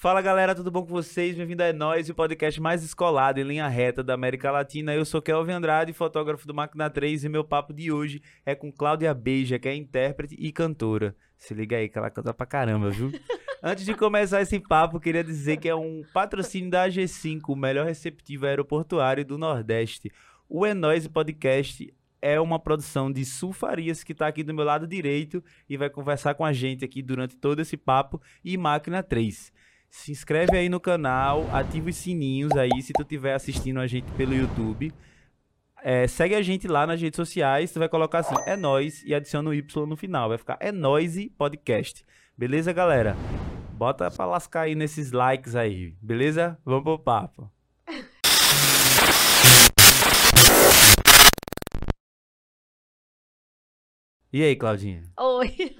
Fala galera, tudo bom com vocês? Bem-vindo a É Nós, o podcast mais escolado em linha reta da América Latina. Eu sou Kelvin Andrade, fotógrafo do Máquina 3 e meu papo de hoje é com Cláudia Beija, que é intérprete e cantora. Se liga aí que ela canta pra caramba, viu? Antes de começar esse papo, queria dizer que é um patrocínio da AG5, o melhor receptivo aeroportuário do Nordeste. O É Nós Podcast é uma produção de Sul Farias, que está aqui do meu lado direito e vai conversar com a gente aqui durante todo esse papo, e Máquina 3. Se inscreve aí no canal, ativa os sininhos aí se tu estiver assistindo a gente pelo YouTube. É, segue a gente lá nas redes sociais, tu vai colocar assim, é nós e adiciona o Y no final, vai ficar é nós podcast. Beleza, galera? Bota pra lascar aí nesses likes aí, beleza? Vamos pro papo. E aí, Claudinha? Oi.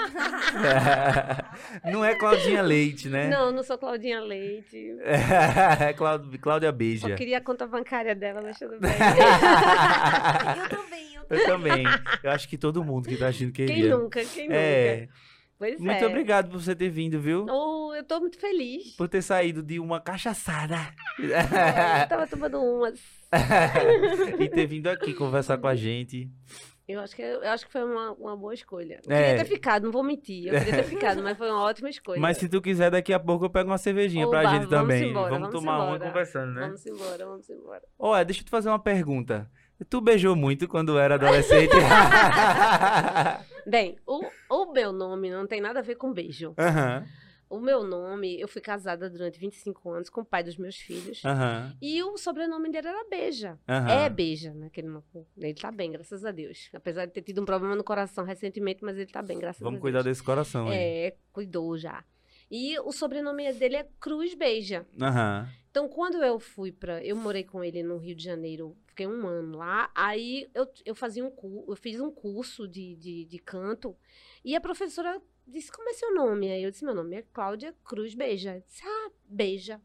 não é Claudinha Leite, né? Não, não sou Claudinha Leite. É Cláudia, Cláudia Beija. Só queria a conta bancária dela, mas tudo bem. eu também, eu Eu também. Eu acho que todo mundo que tá assistindo queria. Quem nunca, quem nunca. É. Pois Muito é. obrigado por você ter vindo, viu? Oh, eu tô muito feliz. Por ter saído de uma cachaçada. Eu tava tomando umas. e ter vindo aqui conversar com a gente. Eu acho que, eu acho que foi uma, uma boa escolha. Eu É. queria ter ficado, não vou mentir. Eu queria ter ficado, mas foi uma ótima escolha. Mas se tu quiser, daqui a pouco eu pego uma cervejinha pra Oba, gente vamos também. embora, vamos vamos tomar uma embora. conversando, né? Vamos embora, vamos embora. Olha, deixa eu te fazer uma pergunta. Tu beijou muito quando era adolescente? Bem, o, o meu nome não tem nada a ver com beijo. Aham, O meu nome, eu fui casada durante 25 anos com o pai dos meus filhos. aham, E o sobrenome dele era Beija. aham. É Beija, né? Que ele, ele tá bem, graças a Deus. Apesar de ter tido um problema no coração recentemente, mas ele tá bem, graças a Vamos Deus. cuidar desse coração aí. É, cuidou já. E o sobrenome dele é Cruz Beija. Aham. Então, quando eu fui pra. Eu morei com ele no Rio de Janeiro, fiquei um ano lá. Aí eu, eu fazia um eu fiz um curso de, de, de canto. E a professora disse: Como é seu nome? Aí eu disse: Meu nome é Cláudia Cruz Beija. Eu disse: Ah, beija.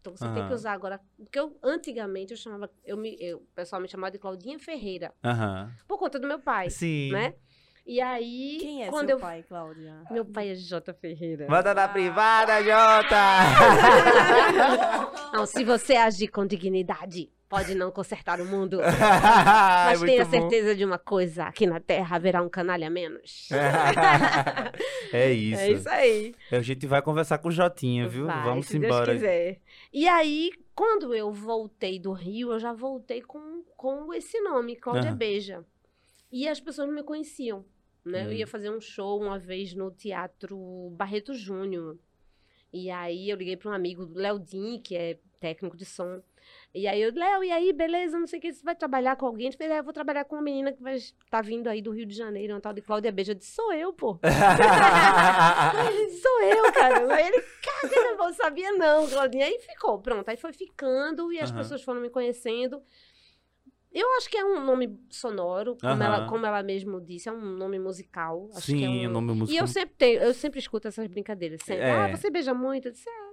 Então você tem que usar agora. Porque eu, antigamente eu chamava. Eu me, eu, o pessoal me chamava de Claudinha Ferreira. Aham. Por conta do meu pai. Sim. Né? E aí. Quem é quando seu eu, pai, Cláudia? Meu pai é J. Ferreira. Manda na privada, Jota! Não, se você agir com dignidade, pode não consertar o mundo. Mas tenha muito bom. certeza de uma coisa: aqui na Terra haverá um canalha menos. é isso. É isso aí. A gente vai conversar com o Jotinha, viu? Vai, Vamos se embora. Deus quiser. E aí, quando eu voltei do Rio, eu já voltei com, com esse nome, Cláudia Aham. Beija. E as pessoas não me conheciam. Né? Eu Hum. ia fazer um show uma vez no Teatro Barreto Júnior. E aí eu liguei para um amigo, Léo Din, que é técnico de som. E aí eu, Léo, e aí, beleza, não sei o que, você vai trabalhar com alguém? Ele falou, é, eu vou trabalhar com uma menina que vai estar vindo aí do Rio de Janeiro, uma tal de Cláudia Beija. Eu disse, sou eu, pô. Sou eu, cara. Ele, cara, eu não sabia não, Claudinha. Aí ficou, pronto. Aí foi ficando e as Aham. pessoas foram me conhecendo. Eu acho que é um nome sonoro, como, Aham. ela, como ela mesmo disse, é um nome musical. É Sim, um... o nome E musical. eu sempre tenho, eu sempre escuto essas brincadeiras. Sempre. É. Ah, você beija muito? Eu disse, "Ah,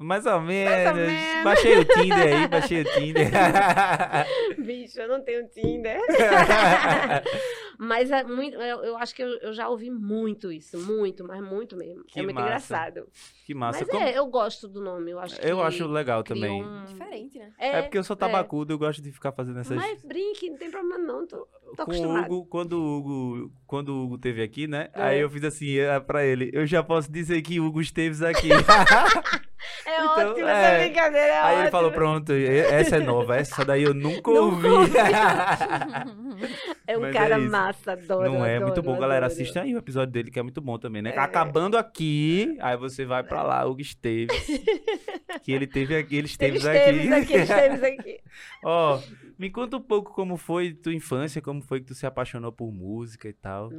Mais ou menos. menos. Baixei o Tinder aí, baixei o Tinder. bicho, eu não tenho Tinder. Mas é muito, eu, eu acho que eu, eu já ouvi muito isso, muito, mas muito mesmo. Que é muito massa. engraçado. que massa. mas Como- é, eu gosto do nome, eu acho que Eu acho legal também. um- Diferente, né? É, porque eu sou é. tabacudo, eu gosto de ficar fazendo essas. Mas brinque, não tem problema não, tô, tô com o. Hugo, quando o Hugo, quando o Hugo teve aqui, né? É. Aí eu fiz assim é, pra ele, eu já posso dizer que Hugo Esteves aqui. É Então, ótimo, é. essa brincadeira é Aí ele ótima. falou, pronto, essa é nova, essa daí eu nunca ouvi. É um Mas cara é massa, adoro, Não é muito adoro, bom, galera. adoro. Assista aí o episódio dele, que é muito bom também, né? É. Acabando aqui, aí você vai pra lá, Hugo Esteves. que ele teve aqui, ele Ele Esteves esteve aqui. aqui, ele esteve aqui. Ó, me conta um pouco como foi tua infância, como foi que tu se apaixonou por música e tal.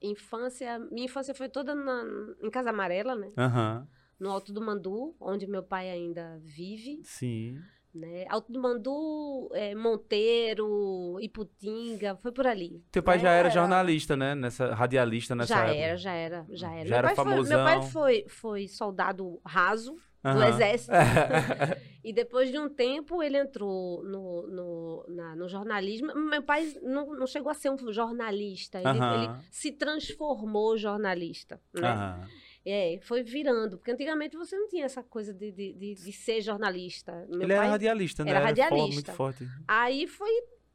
Infância, minha infância foi toda na- em Casa Amarela, né? Aham, No Alto do Mandu, onde meu pai ainda vive, sim. né? Alto do Mandu, é, Monteiro, Iputinga, foi por ali. Teu pai né? já era jornalista, né? Nessa, radialista nessa já época. era, já era, já era. Já meu, era pai foi, meu famosão. pai foi, foi soldado raso do exército. E depois de um tempo ele entrou no, no, na- no jornalismo. Meu pai não, não chegou a ser um jornalista, ele, Aham. ele se transformou jornalista. Né? Aham. É, foi virando, porque antigamente você não tinha essa coisa de, de, de, de ser jornalista. Meu Ele pai, era radialista, né? era radialista. muito forte. Aí foi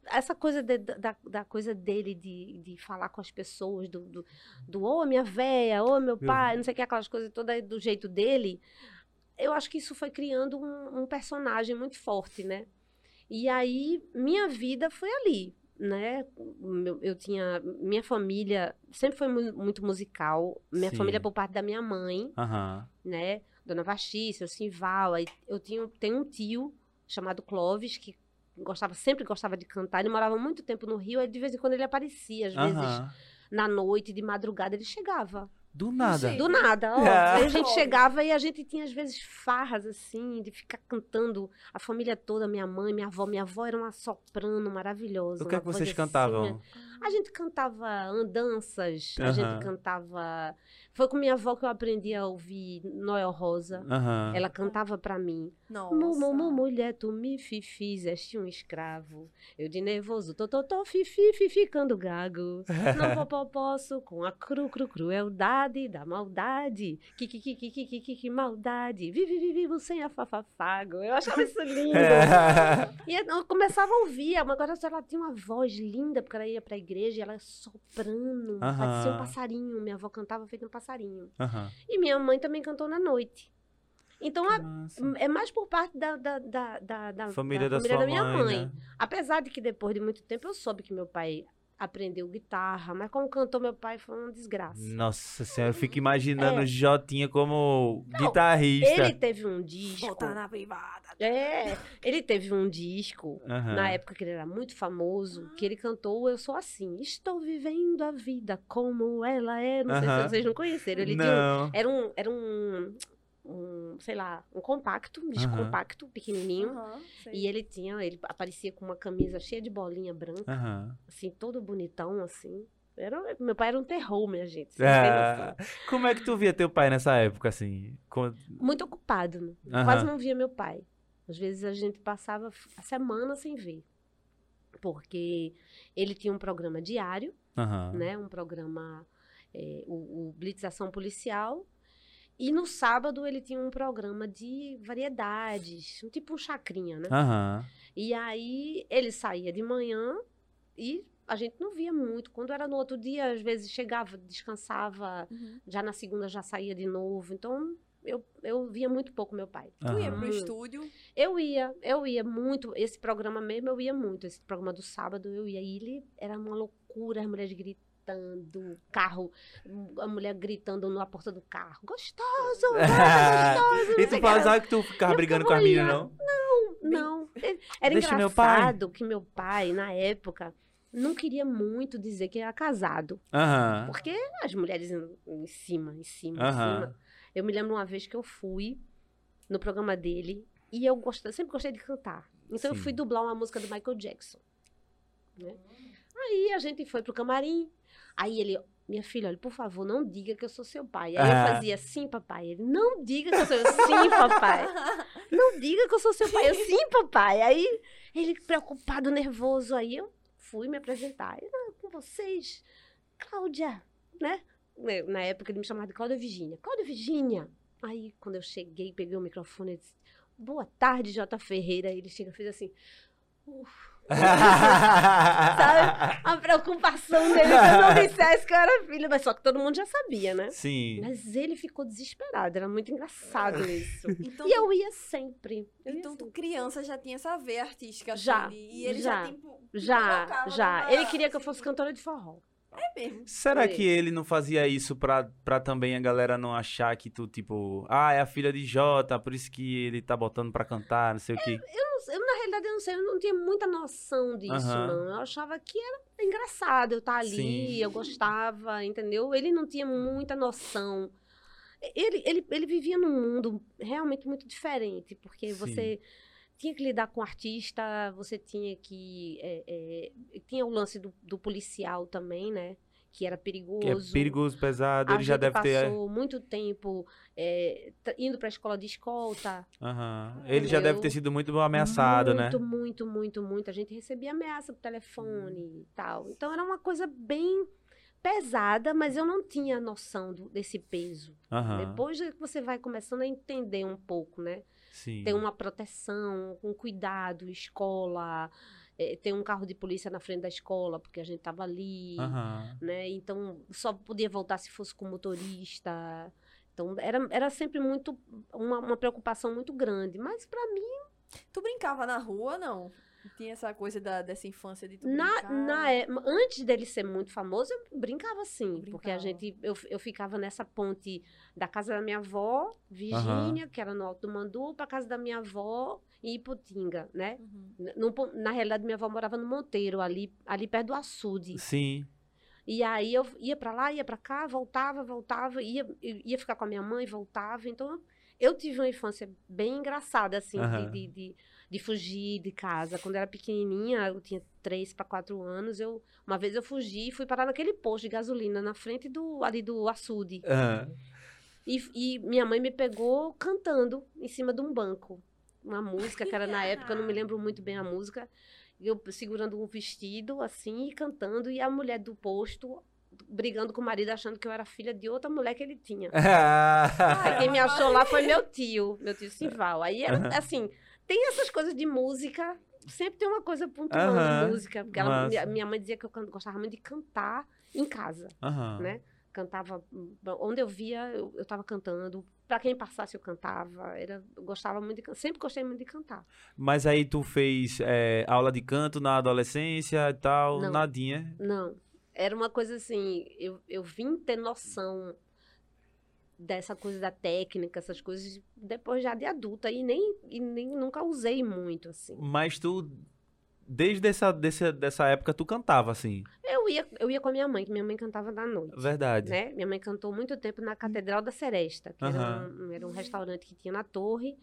essa coisa de- da, da coisa dele de, de falar com as pessoas, do, do, do ô minha véia, ô meu Meu- pai, não sei o que, aquelas coisas todas do jeito dele. Eu acho que isso foi criando um, um personagem muito forte, né? E aí, minha vida foi ali, né? Meu- Eu tinha. Minha família sempre foi mu- muito musical. Minha Sim. família, por parte da minha mãe, Aham. né? Dona Vastícia, o Simval. Aí eu tinha, tenho um tio chamado Clóvis, que gostava, sempre gostava de cantar. Ele morava muito tempo no Rio, aí de vez em quando ele aparecia, às vezes Aham. na noite, de madrugada, ele chegava. Do nada. Do nada, ó. Ah. Aí a gente chegava e a gente tinha, às vezes, farras, assim, de ficar cantando a família toda, minha mãe, minha avó. Minha avó era uma soprano maravilhosa. O que é que vocês voz cantavam? assim, A gente cantava andanças, a Aham. gente cantava. Foi com minha avó que eu aprendi a ouvir Noel Rosa. Aham. Ela cantava pra mim. Nossa. Mulher, tu me fi- fizeste um escravo. Eu de nervoso, tô, tô, tô, fifi, fi, ficando gago. Não po- po- posso com a cru, cru, crueldade da maldade. Que, que, que, que, que, que, que, que maldade. Vive, vive, vivo sem a fafafago. Eu achava isso lindo. E eu começava a ouvir, agora ela tinha uma voz linda, porque ela ia pra igreja e ela soprando, Aham. parecia um passarinho. Minha avó cantava feito um passarinho. E minha mãe também cantou na noite. Então, a- é mais por parte da, da, da, da, Família da, família sua da minha mãe, mãe. né? Apesar de que depois de muito tempo eu soube que meu pai aprendeu guitarra, mas como cantou meu pai foi uma desgraça. Nossa senhora, eu fico imaginando É. o Jotinha como Não, guitarrista. Ele teve um disco. Botar na privada. É, ele teve um disco Aham. na época que ele era muito famoso, que ele cantou Eu Sou Assim. Estou vivendo a vida como ela é. Não sei Aham. se vocês não conheceram. Ele tinha um- Não. era um, era um, um, sei lá, um compacto, um disco Aham. compacto, pequenininho. Sei. E ele tinha, ele aparecia com uma camisa cheia de bolinha branca, Aham. assim, todo bonitão, assim. Era, meu pai era um terror, minha gente. É. noção. Como é que tu via teu pai nessa época, assim? Com- Muito ocupado, né? Quase não via meu pai. Às vezes a gente passava a semana sem ver. Porque ele tinha um programa diário, né? Um programa, é, o, o Blitzação Policial. E no sábado ele tinha um programa de variedades, um tipo um chacrinha, né? Aham. E aí ele saía de manhã e a gente não via muito. Quando era no outro dia, às vezes chegava, descansava, Uhum. já na segunda já saía de novo. Então eu, eu via muito pouco meu pai. Tu ia aham. pro estúdio. Eu ia, eu ia muito. Esse programa mesmo eu ia muito. Esse programa do sábado eu ia. E ele era uma loucura, as mulheres gritando, carro, a mulher gritando na porta do carro. Gostoso! gostoso! e tu pensava que tu ficava brigando com as meninas, não? Não, ele- era Deixa meu pai. engraçado que meu pai, na época, não queria muito dizer que era casado. Porque as mulheres em, cima, em cima, em cima. Eu me lembro uma vez que eu fui no programa dele e eu gostei, sempre gostei de cantar. Então Sim. eu fui dublar uma música do Michael Jackson. né? Aí a gente foi pro camarim. Aí ele, minha filha, olha, por favor, não diga que eu sou seu pai. Aí Ah. eu fazia sim, papai. Ele, não diga que eu sou eu. Sim, papai. Não diga que eu sou seu pai. Eu, sim, papai. Aí ele preocupado, nervoso. Aí eu fui me apresentar. Eu, "Ah, com vocês, Cláudia, né? Na época ele me chamava de Cláudia Virgínia. Cláudia Virgínia. Aí quando eu cheguei, peguei o microfone e disse, boa tarde, Jota Ferreira. Aí ele chega e fez assim, "Uf", sabe? A preocupação dele se eu não dissesse que eu era filha. Mas só que todo mundo já sabia, né? Sim. Mas ele ficou desesperado, era muito engraçado isso. Então, E eu ia sempre. Eu ia então tu sempre. criança já tinha essa veia artística. Já, assim, e ele já, já, tipo, Já, já. Ele queria que eu fosse cantora de forró. É mesmo. Será que ele não fazia isso pra, pra também a galera não achar que tu, tipo, ah, é a filha de Jota, por isso que ele tá botando pra cantar, não sei o quê. Eu, não- eu, na realidade, eu não sei, eu não tinha muita noção disso, Aham. não. Eu achava que era engraçado eu estar ali, Sim. eu gostava, entendeu? Ele não tinha muita noção. Ele, ele, ele vivia num mundo realmente muito diferente, porque Sim. você tinha que lidar com artista, você tinha que. é, é, tinha o lance do, do policial também, né? Que era perigoso. Que é perigoso, pesado, A ele já deve ter. passou muito tempo é, indo para a escola de escolta. Aham. Ele já deve ter sido muito ameaçado, né? muito, muito, muito, muito. A gente recebia ameaça por telefone e tal. Então era uma coisa bem pesada, mas eu não tinha noção do- desse peso. Aham. Depois é que você vai começando a entender um pouco, né? Sim. Tem uma proteção, um cuidado, escola, tem um carro de polícia na frente da escola, porque a gente tava ali, Aham. né? Então, só podia voltar se fosse com motorista. Então, era, era sempre muito, uma, uma preocupação muito grande. Mas para mim, Tu brincava na rua, não? Tinha essa coisa da, dessa infância de tu na, brincar? na, é- antes dele ser muito famoso, eu brincava sim. Porque a Brincava. gente, eu, eu ficava nessa ponte da casa da minha avó, Virgínia, que era no Alto do Mandu, pra casa da minha avó em Iputinga, né? Uhum. No na realidade, minha avó morava no Monteiro, ali, ali perto do açude. Sim. E aí eu ia pra lá, ia pra cá, voltava, voltava, ia, ia ficar com a minha mãe, voltava. Então eu tive uma infância bem engraçada, assim, de- Aham. de, de, de fugir de casa. Quando eu era pequenininha, eu tinha três para quatro anos, eu uma vez eu fugi e fui parar naquele posto de gasolina na frente do ali do açude. Aham. E, e minha mãe me pegou cantando em cima de um banco. Uma música que era na época, eu não me lembro muito bem a música. Eu segurando um vestido, assim, e cantando. E a mulher do posto brigando com o marido, achando que eu era filha de outra mulher que ele tinha. Aí quem me achou lá foi meu tio, meu tio Sival. Aí, era, assim, tem essas coisas de música. Sempre tem uma coisa pontuando Aham, de música. Porque ela- minha, mãe dizia que eu gostava muito de cantar em casa Aham. né? Cantava, onde eu via, eu, eu tava cantando. Pra quem passasse, eu cantava. Era, eu gostava muito de Sempre gostei muito de cantar. Mas aí tu fez é, aula de canto na adolescência e tal, Não. nadinha. Não. Era uma coisa assim, eu, eu vim ter noção dessa coisa da técnica, essas coisas, depois já de adulta. E nem, e nem nunca usei muito, assim. Mas tu, desde essa, dessa, dessa época, tu cantava, assim. Eu ia, eu ia com a minha mãe, que minha mãe cantava da noite. Verdade. né? Minha mãe cantou muito tempo na Catedral da Seresta, que era, Aham. um, era um restaurante que tinha na torre.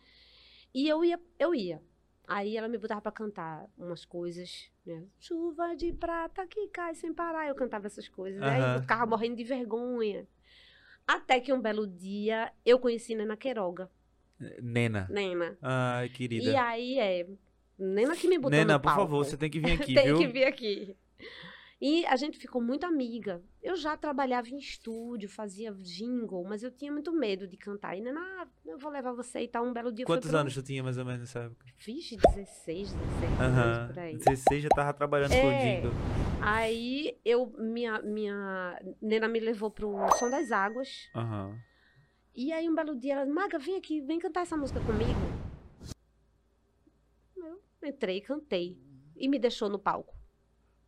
E eu ia, eu ia. Aí ela me botava pra cantar umas coisas, né? Chuva de prata que cai sem parar. Eu cantava essas coisas. Aí Aham. eu ficava morrendo de vergonha. Até que um belo dia eu conheci Nena Queiroga, Nena. Nena. Ai, querida. E aí é. Nena que me botou Nena, por palco. favor, você tem que vir aqui, Tem viu? que vir aqui. E a gente ficou muito amiga. Eu já trabalhava em estúdio, fazia jingle, mas eu tinha muito medo de cantar. E Nena, ah, eu vou levar você e tal. Um belo dia Quantos anos tu tinha mais ou menos nessa época? Vixe, 16, 17 Aham. anos por aí. 16 já tava trabalhando com o É. jingle. Aí eu, minha, minha Nena me levou pro Som das Águas. Aham. E aí um belo dia ela, Maga, vem aqui, vem cantar essa música comigo. Eu entrei, cantei. E me deixou no palco.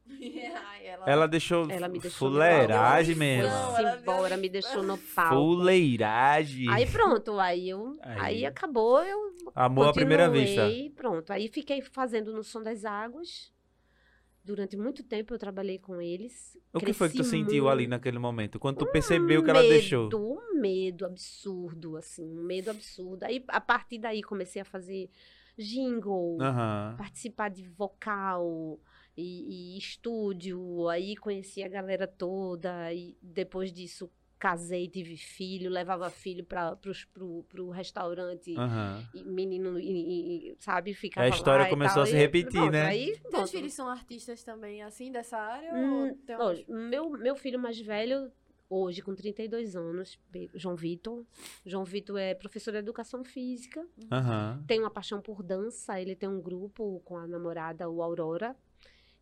Ai, ela... Ela deixou Ela me deixou no fuleiragem mesmo. Ela embora, me deixou no palco. Fuleiragem. Aí pronto, aí eu. Aí. Aí, acabou, eu. Amor à primeira vista. Pronto. Aí fiquei fazendo no Som das Águas. Durante muito tempo eu trabalhei com eles. O que foi que tu Cresci sentiu muito. ali naquele momento? Quando tu percebeu que ela deixou? medo, Um medo absurdo, assim, um medo absurdo. Aí, a partir daí, comecei a fazer jingle, participar de vocal e, e estúdio. Aí conheci a galera toda. E depois disso, casei, tive filho, levava filho para pro, pro restaurante. Aham. E menino, e- e- sabe, ficava A história lá e começou tal, a se e repetir, pronto, né? Aí, Teus filhos são artistas também, assim, dessa área? Hum, ou tem Ó, alguns- meu, meu filho mais velho, hoje, com 32 anos, João Vitor. João Vitor é professor de educação física, Aham. tem uma paixão por dança. Ele tem um grupo com a namorada, o Aurora.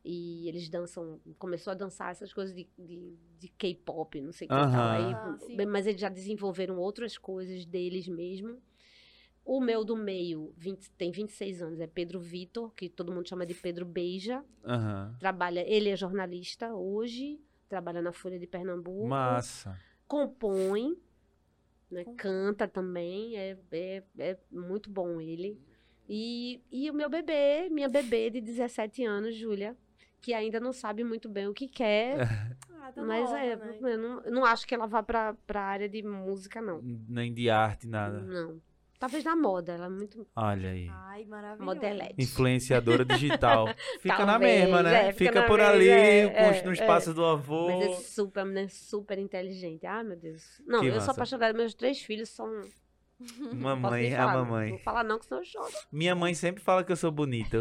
E eles dançam, começou a dançar essas coisas de, de, de K-pop, não sei o que tal. Aí, Ah, mas eles já desenvolveram outras coisas deles mesmo. O meu do meio 20 tem 26 anos, é Pedro Vitor, que todo mundo chama de Pedro Beija. Trabalha, ele é jornalista hoje, trabalha na Folha de Pernambuco. Massa. Compõe, né, canta também, é, é, é muito bom ele. E, e o meu bebê, minha bebê de 17 anos, Júlia, que ainda não sabe muito bem o que quer, Ah, tá mas nova, é, né? eu não, não acho que ela vá pra, pra área de música, não. Nem de arte, nada. Não. Talvez na moda, ela é muito Olha aí. Ai, maravilhoso. modelete. Influenciadora digital. Fica na Talvez, mesma, né? é, fica fica na por mesma, ali, é, é, nos é. passos do avô. Mas é super, né, super inteligente. Ah, meu Deus. Não, Que eu massa. sou apaixonada. Meus três filhos são Mamãe, a não. mamãe. Não falar não, que senão eu choro. Minha mãe sempre fala que eu sou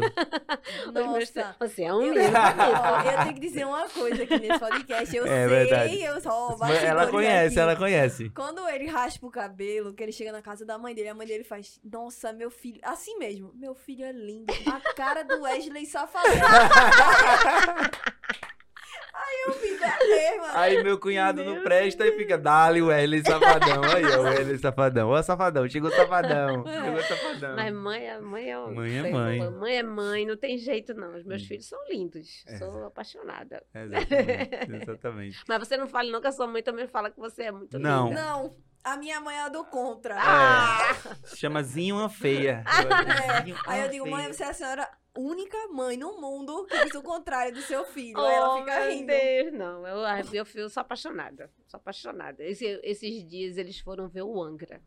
meus- Nossa. Você é um Eu, lindo. eu tenho que dizer uma coisa aqui nesse podcast. Eu É sei, verdade. eu só Mas ela conhece, ela conhece. Quando ele raspa o cabelo, que ele chega na casa da mãe dele, a mãe dele faz, nossa, meu filho, assim mesmo, meu filho é lindo, a cara do Wesley Safadão. Aí eu fico, é mesmo. Aí meu cunhado não Meu presta e fica, dali o Wesley Safadão. Aí, ó, o Wesley Safadão. Ó, Safadão, chegou o Safadão. Chegou o Safadão. Mas mãe é mãe é Mãe é mãe. Mãe é mãe, não tem jeito não. Os meus Hum. filhos são lindos. É. Sou apaixonada. Exatamente, exatamente. Mas você não fale não que a sua mãe também fala que você é muito Não. linda. Não, a minha mãe é a do contra. Ah! Se chama Zinho Feia. É, Zinho Aí eu digo, mãe, você é a senhora única mãe no mundo que diz o contrário do seu filho. Aí ela Oh, fica meu rindo. Deus, não. Eu, eu, eu sou apaixonada. Sou apaixonada. Esse- esses dias eles foram ver o Angra.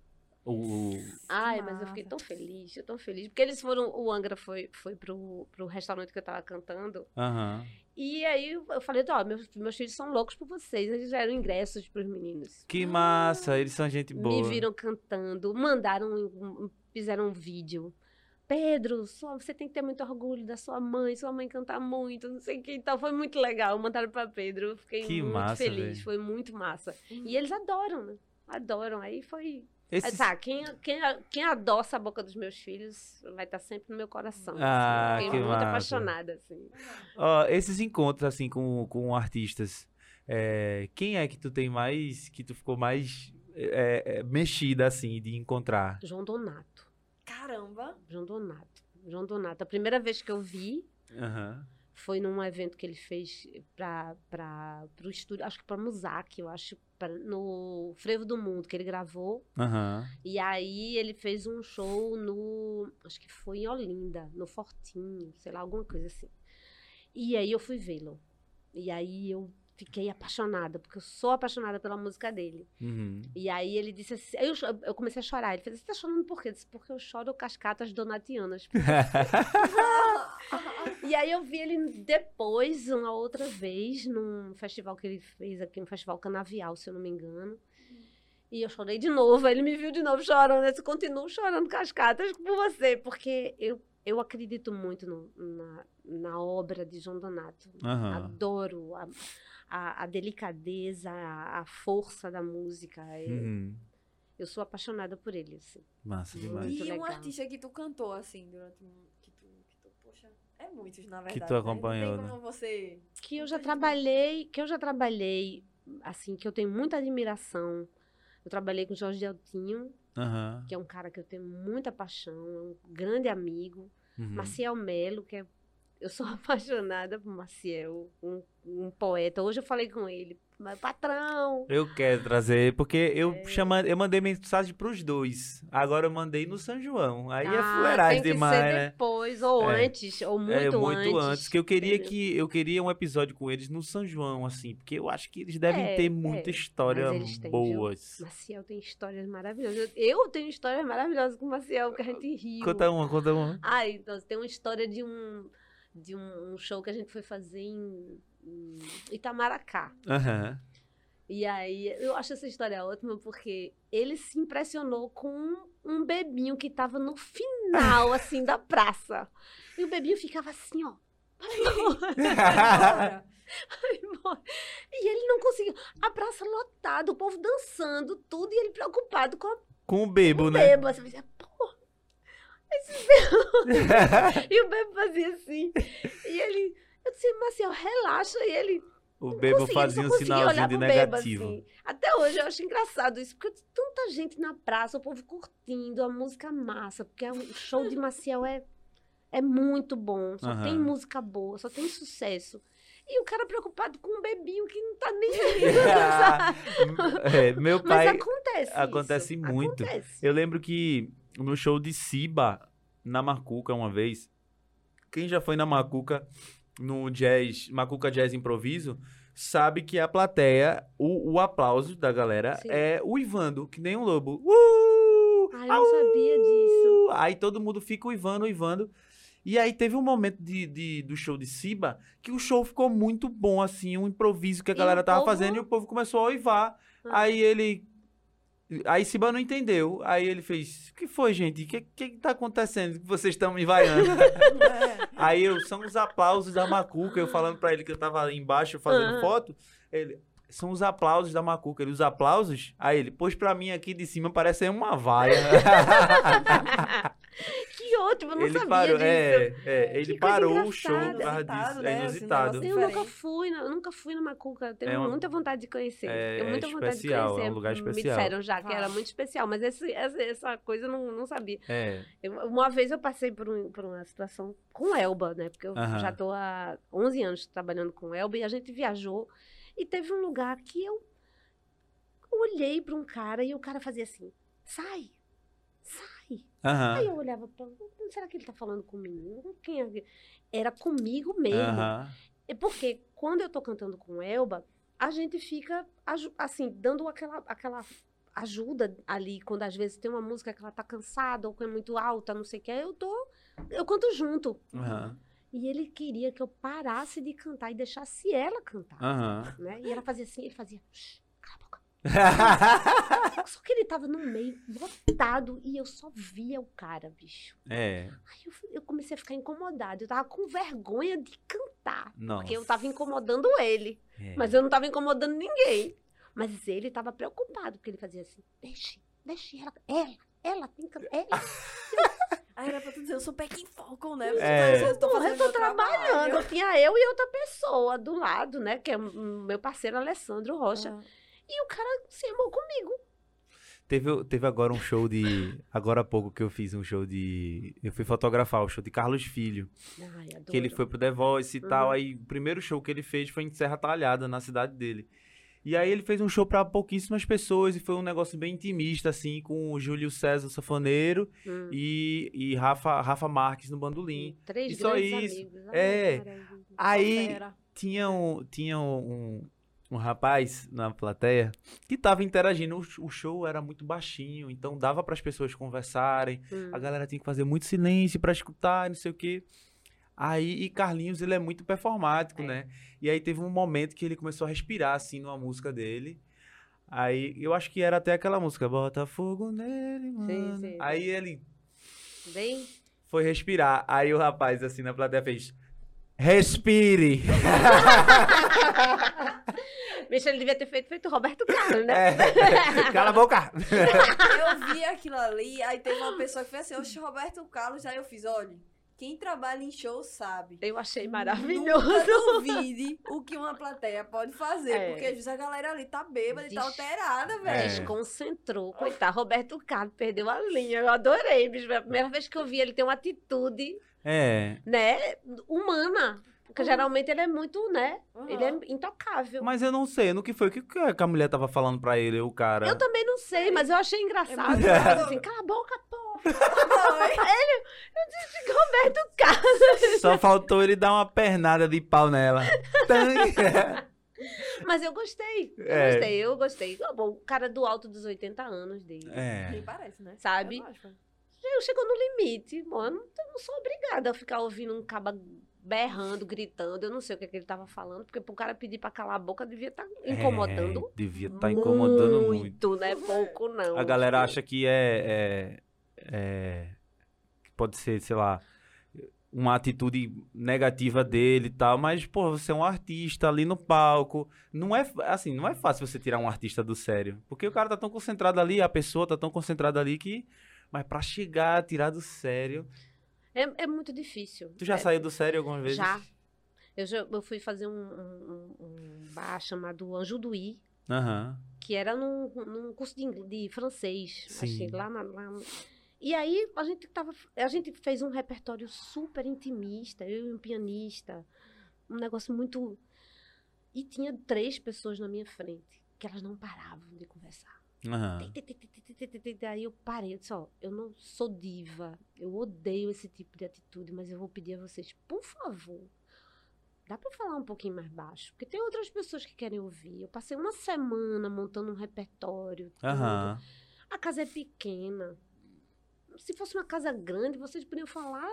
O, Ai, mas eu fiquei tão feliz, eu tão feliz. Porque eles foram, o Angra foi, foi pro, pro restaurante que eu tava cantando. Aham. E aí eu falei, ó, meus, meus filhos são loucos por vocês. Eles deram ingressos pros meninos. Que massa, eles são gente boa. Me viram cantando, mandaram, fizeram um vídeo. Pedro, sua- você tem que ter muito orgulho da sua mãe, sua mãe canta muito, não sei o que. Então foi muito legal. Mandaram pra Pedro, eu fiquei Que muito massa, feliz, velho. foi muito massa. E eles adoram, né? Adoram. Aí foi. Esses- Tá, quem, quem, quem adoça a boca dos meus filhos vai estar sempre no meu coração. assim. Ah, Fiquei que muito massa. apaixonada, assim. Ó, esses encontros, assim, com, com artistas, é, quem é que tu tem mais, que tu ficou mais é, é, mexida, assim, de encontrar? João Donato. Caramba. João Donato. João Donato. A primeira vez que eu vi Aham. foi num evento que ele fez para para o estúdio, acho que para Muzak, eu acho, pra, no Frevo do Mundo, que ele gravou. Aham. E aí ele fez um show no, acho que foi em Olinda, no Fortinho, sei lá, alguma coisa assim. E aí eu fui vê-lo. E aí eu fiquei apaixonada, porque eu sou apaixonada pela música dele. Uhum. E aí ele disse assim, eu, eu comecei a chorar. Ele fez, você tá chorando por quê? Eu disse, porque eu choro cascatas donatianas. E aí eu vi ele depois, uma outra vez, num festival que ele fez aqui, um festival canavial, se eu não me engano. E eu chorei de novo, aí ele me viu de novo chorando. Eu disse, continuo chorando cascatas por você, porque eu, eu acredito muito no- na, na obra de João Donato. Aham. Adoro a, a, a delicadeza, a, a força da música. Eu, Uhum. eu sou apaixonada por ele, assim. Massa demais. Muito e um legal. artista que tu cantou, assim, durante um... Que tu, que tu, poxa, é muitos, na verdade. tu né? acompanhou, né? você... que eu já trabalhei, que eu já trabalhei, assim, que eu tenho muita admiração. Eu trabalhei com Jorge Deltinho, Aham. que é um cara que eu tenho muita paixão, é um grande amigo. Uhum. Maciel Melo, que é eu sou apaixonada por Maciel, um, um poeta. Hoje eu falei com ele, mas patrão. Eu quero trazer, porque eu, É. chama, eu mandei mensagem pros dois. Agora eu mandei no São João. Aí é Ah, fuleiragem tem que demais, ser né? depois, ou É. antes, ou muito, é, muito antes. antes. Que eu queria entendeu? que eu queria um episódio com eles no São João, assim, porque eu acho que eles devem É, ter muita é, história eles têm, boas. Maciel tem histórias maravilhosas. Eu tenho histórias maravilhosas com o Maciel, que a gente riu. Conta uma, conta uma. Ah, então, tem uma história de um, de um show que a gente foi fazer em, em Itamaracá. Aham. E aí, eu acho essa história ótima porque ele se impressionou com um bebinho que tava no final, assim, da praça. E o bebinho ficava assim, ó. Bora. E ele não conseguia. A praça lotada, o povo dançando, tudo, e ele preocupado com a Com o bebo, o né? bebo. Você fazia, pô. e o bebo fazia assim. E ele, eu disse, Marcel, relaxa. E ele. o bebo fazia um sinalzinho de pro bebo, negativo. assim. Até hoje eu acho engraçado isso, porque tanta gente na praça, o povo curtindo, a música massa, porque é um- o show de Maciel é, é muito bom, só Aham. tem música boa, só tem sucesso. E o cara preocupado com um bebinho que não tá nem? É, meu Mas pai. acontece. acontece isso, muito. Acontece. Eu lembro que no show de Siba, na Macuca, uma vez. Quem já foi na Macuca, no jazz, Macuca Jazz Improviso, sabe que a plateia, o, o aplauso da galera Sim. é o Ivando, que nem um lobo. Uh! Ai, eu não sabia disso. Aí todo mundo fica uivando, uivando. E aí teve um momento de, de- do show de Siba que o show ficou muito bom, assim, um improviso que a galera tava povo- fazendo e o povo começou a uivar. Ah. Aí ele. Aí Simba não entendeu. Aí ele fez: O que foi, gente? O que, que, que tá acontecendo? Que vocês estão me vaiando? É. Aí eu, são os aplausos da Macuca. Eu falando pra ele que eu tava embaixo fazendo Aham. foto. Ele, são os aplausos da Macuca. Ele, os aplausos? Aí ele, pois pra mim aqui de cima parece uma vaia. Que ótimo, eu não ele sabia parou, disso. é, é, ele parou o show por causa disso. Inusitado, né? É Assim, inusitado. Eu nunca fui, na- eu nunca fui na Macuca. Eu tenho É uma- muita vontade de conhecer. É- tenho muita é vontade especial, de conhecer. é um lugar Me especial. disseram já que era muito especial, mas esse- essa, essa coisa eu não, não sabia. É. Eu- uma vez eu passei por, um- por uma situação com Elba, né? Porque eu Aham. já tô há 11 anos trabalhando com Elba e a gente viajou e teve um lugar que eu olhei para um cara e o cara fazia assim: sai, sai. Aham. Aí eu olhava para será que ele tá falando com o menino? Quem é? Era comigo mesmo. Aham. É porque quando eu tô cantando com Elba, a gente fica assim, dando aquela, aquela ajuda ali, quando às vezes tem uma música que ela tá cansada ou que é muito alta, não sei o que, eu tô. Eu canto junto. Aham. E ele queria que eu parasse de cantar e deixasse ela cantar. Né? E ela fazia assim, ele fazia. "Shh. Só que ele tava no meio, botado, e eu só via o cara, bicho. é. Aí eu, eu comecei a ficar incomodada. Eu tava com vergonha de cantar. Nossa. Porque eu tava incomodando ele. É. Mas eu não tava incomodando ninguém. Mas ele tava preocupado, porque ele fazia assim: deixe, deixe ela, ela, ela tem que. Ela. Aí era pra tu dizer, eu sou Pequim Falcon, né? É. Eu tô Porra, eu tô meu trabalhando. trabalho. Eu tinha eu e outra pessoa do lado, né? Que é o meu parceiro Alessandro Rocha. Ah. E o cara se amou comigo. Teve, teve agora um show de. Agora há pouco que eu fiz um show de. Eu fui fotografar o show de Carlos Filho. Ai, adoro. Que ele foi pro The Voice e tal. Uhum. Aí o primeiro show que ele fez foi em Serra Talhada, na cidade dele. E aí ele fez um show pra pouquíssimas pessoas e foi um negócio bem intimista, assim, com o Júlio César o Sanfoneiro Hum. e, e Rafa, Rafa Marques no bandolim. Três E só isso. amigos. É. Ai, maravilha. Aí Fera. tinha um, tinha um, um rapaz na plateia que tava interagindo. O, o show era muito baixinho, então dava para as pessoas conversarem. Hum. A galera tinha que fazer muito silêncio para escutar, não sei o quê. Aí, e Carlinhos, ele é muito performático, É. né? E aí teve um momento que ele começou a respirar, assim, numa música dele. Aí, eu acho que era até aquela música, Bota Fogo Nele, mano. sim, aí ele Bem. foi respirar. Aí o rapaz, assim, na plateia fez, respire. Bicho, ele devia ter feito feito Roberto Carlos, né? É, cala a boca. Eu vi aquilo ali, aí teve uma pessoa que fez assim, oxe, Roberto Carlos, aí eu fiz, olha, quem trabalha em show sabe. Eu achei maravilhoso. Nunca duvide o que uma plateia pode fazer, É. porque às vezes a galera ali tá bêbada e tá Des- alterada, É. velho. Desconcentrou. Coitado, Roberto Carlos perdeu a linha. Eu adorei, bicho. Foi a primeira vez que eu vi ele ter uma atitude, É, né, humana. Porque geralmente ele é muito, né? Uhum. Ele é intocável. mas eu não sei, no que foi, o que, que a mulher tava falando pra ele, o cara? Eu também não sei, mas eu achei engraçado. faz bom. assim, cala a boca, porra. Não, é- Roberto Carlos. Só faltou ele dar uma pernada de pau nela. Mas eu gostei. Eu É. gostei, eu gostei. Bom, o cara do alto dos 80 anos dele. Nem é. parece, né? Sabe? Eu gosto. Eu chegou no limite. Bom, eu não, eu não sou obrigada a ficar ouvindo um caba berrando, gritando. Eu não sei o que, é que ele tava falando, porque pro cara pedir pra calar a boca devia estar incomodando. É, devia estar incomodando muito. muito. né? Pouco não. A galera acha que é, é, é- pode ser, sei lá, uma atitude negativa dele e tal, mas pô, você é um artista ali no palco, não é assim, não é fácil você tirar um artista do sério, porque o cara tá tão concentrado ali, a pessoa tá tão concentrada ali que mas pra chegar, tirar do sério, É, é muito difícil. tu já É, saiu do sério algumas vezes? Já. Eu, já, eu fui fazer um, um, um- bar chamado Anjo do I, Aham. que era num, num curso de, de francês. Sim. Achei, lá, na, lá E aí a gente, tava, a gente fez um repertório super intimista, eu e um pianista. Um negócio muito. E tinha três pessoas na minha frente, que elas não paravam de conversar. Aham. Ti, ti, ti, ti, ti, ti, ti, ti. Aí eu parei, eu disse, ó, eu não sou diva, eu odeio esse tipo de atitude, mas eu vou pedir a vocês, por favor, dá pra falar um pouquinho mais baixo? Porque tem outras pessoas que querem ouvir. Eu passei uma semana montando um repertório. Aham. A casa é pequena. Se fosse uma casa grande, vocês podiam falar,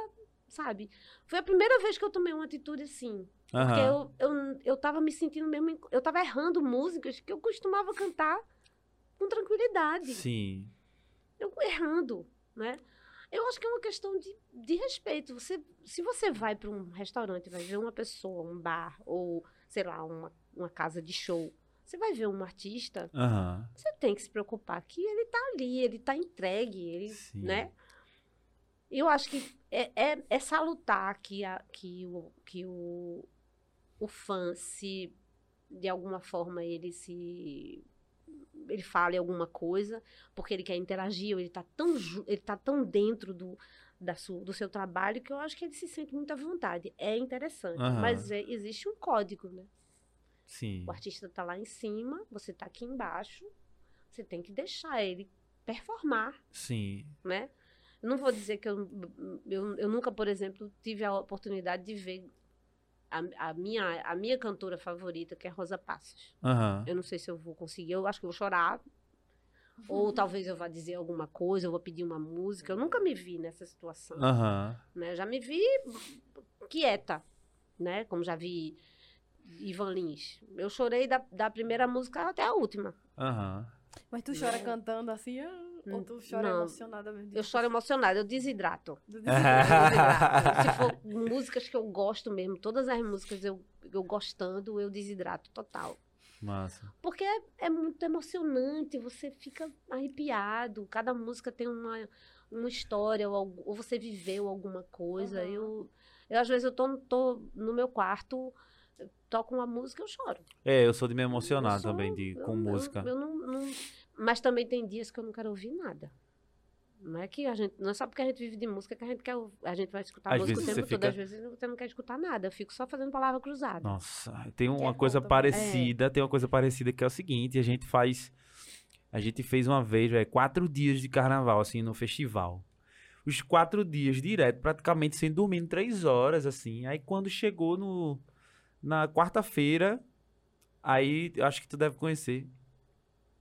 sabe? Foi a primeira vez que eu tomei uma atitude assim. Porque Aham. eu, eu, eu tava me sentindo mesmo. Eu tava errando músicas que eu costumava cantar com tranquilidade. Sim. Eu errando, né? Eu acho que é uma questão de, de respeito. Você, se você vai para um restaurante, vai ver uma pessoa, um bar, ou, sei lá, uma, uma casa de show, você vai ver um artista, Aham. você tem que se preocupar que ele tá ali, ele tá entregue, ele, Sim. né? Eu acho que é, é, é salutar que, a, que, o, que o, o fã se, de alguma forma, ele se ele fale alguma coisa, porque ele quer interagir, ou ele tá tão, ele tá tão dentro do, da su, do seu trabalho que eu acho que ele se sente muito à vontade. É interessante, Aham. mas é- existe um código, né? Sim. O artista tá lá em cima, você tá aqui embaixo, você tem que deixar ele performar, Sim. né? Não vou dizer que eu, eu, eu nunca, por exemplo, tive a oportunidade de ver a, a minha, a minha cantora favorita, que é Rosa Passos. Aham. Eu não sei se eu vou conseguir, eu acho que eu vou chorar. Ou talvez eu vá dizer alguma coisa, eu vou pedir uma música. Eu nunca me vi nessa situação. Aham. né? Eu já me vi quieta, né? Como já vi Ivan Lins. Eu chorei da, da primeira música até a última. Mas tu chora Não. cantando assim, ah, ou tu chora Não. emocionada mesmo? Eu choro emocionada, eu desidrato. Eu desidrato. Se for músicas que eu gosto mesmo, todas as músicas eu, eu gostando, eu desidrato total. Massa. Porque é, é muito emocionante, você fica arrepiado. Cada música tem uma, uma história, ou, ou você viveu alguma coisa. Aham. Eu, eu, às vezes, eu tô, tô no meu quarto, eu toco uma música eu choro. É, eu sou de me emocionar Eu sou- também de, eu- com eu- música. Eu, não, não- Mas também tem dias que eu não quero ouvir nada. Não é que a gente. Não é só porque a gente vive de música que a gente quer. A gente vai escutar Às música o tempo todo. fica- Às vezes você não quer escutar nada. Eu fico só fazendo palavra cruzada. Nossa, tem uma é coisa parecida, tem uma coisa parecida que é o seguinte, a gente faz, a gente fez uma vez, velho, quatro dias de carnaval, assim, no festival. Os quatro dias direto, praticamente sem dormir, três horas, assim. Aí quando chegou no, na quarta-feira, aí, acho que tu deve conhecer.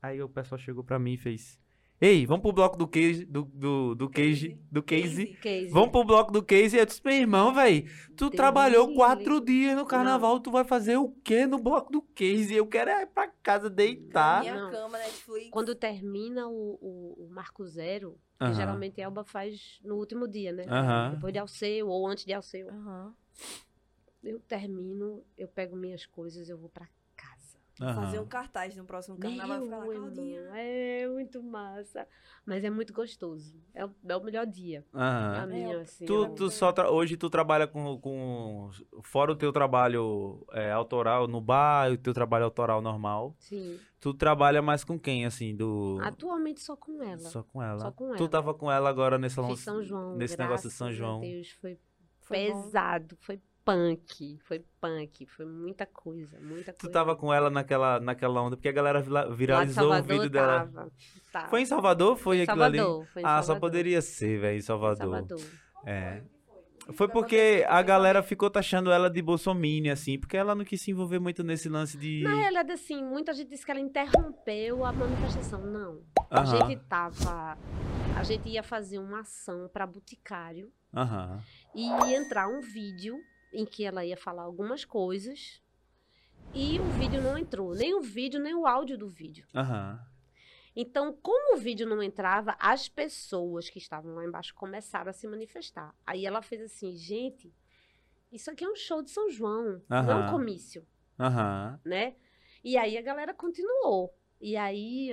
Aí o pessoal chegou pra mim e fez, ei, vamos pro bloco do case, do, do, do case, do case. Casey. Vamos pro bloco do case. E eu disse, meu irmão, velho, tu Deus trabalhou me quatro livre. dias no carnaval, tu vai fazer o quê no bloco do case? Eu quero é ir pra casa deitar. Minha Não. cama, Netflix. Quando termina o, o, o Marco Zero, que Aham. geralmente Elba faz no último dia, né? Aham. Depois de Alceu ou antes de Alceu. Aham. Eu termino, eu pego minhas coisas, eu vou pra casa. Fazer um cartaz no próximo carnaval. Meu Ficar lá, Claudinha. é muito massa. Mas é muito gostoso. É, o- é o melhor dia. Mim, É, assim. Tu, é tu só tra- hoje tu trabalha com, com fora o teu trabalho é, autoral no bar, o teu trabalho autoral normal. Sim. Tu trabalha mais com quem assim do Atualmente só com ela. só com ela? Só com Tu ela. tava com ela agora nesse Fiz São João. nesse negócio de São João. Deus, foi Foi bom. pesado, foi punk, foi punk, foi muita coisa, muita Tu coisa. tava com ela naquela naquela onda porque a galera viralizou o Salvador, vídeo dela. Tava, tava. Foi em Salvador? Foi Em aquilo ali? Salvador, foi em Ah, só Salvador. poderia ser, velho, em Em Salvador. Salvador. É. Foi porque a galera ficou taxando ela de bolsominion, assim, porque ela não quis se envolver muito nesse lance de. Na realidade, assim, muita gente disse que ela interrompeu a manifestação. Não. A gente tava. A gente ia fazer uma ação para Boticário aham. e ia entrar um vídeo em que ela ia falar algumas coisas e o vídeo não entrou. Nem o vídeo, nem o áudio do vídeo. Aham. Então, como o vídeo não entrava, as pessoas que estavam lá embaixo começaram a se manifestar. Aí ela fez assim, gente, isso aqui é um show de São João, não é um comício, Aham. né? E aí a galera continuou. E aí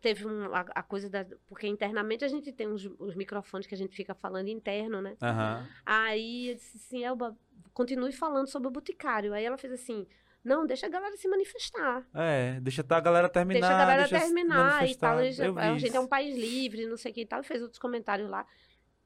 teve um- a, a coisa da. Porque internamente a gente tem os, os microfones que a gente fica falando interno, né? Aham. Aí eu disse assim, Elba, continue falando sobre o Boticário. Aí ela fez assim, não, deixa a galera se manifestar. É, deixa a galera terminar. Deixa a galera deixa terminar e tal. A gente, gente é isso. um país livre, não sei o que e tal. E fez outros comentários lá.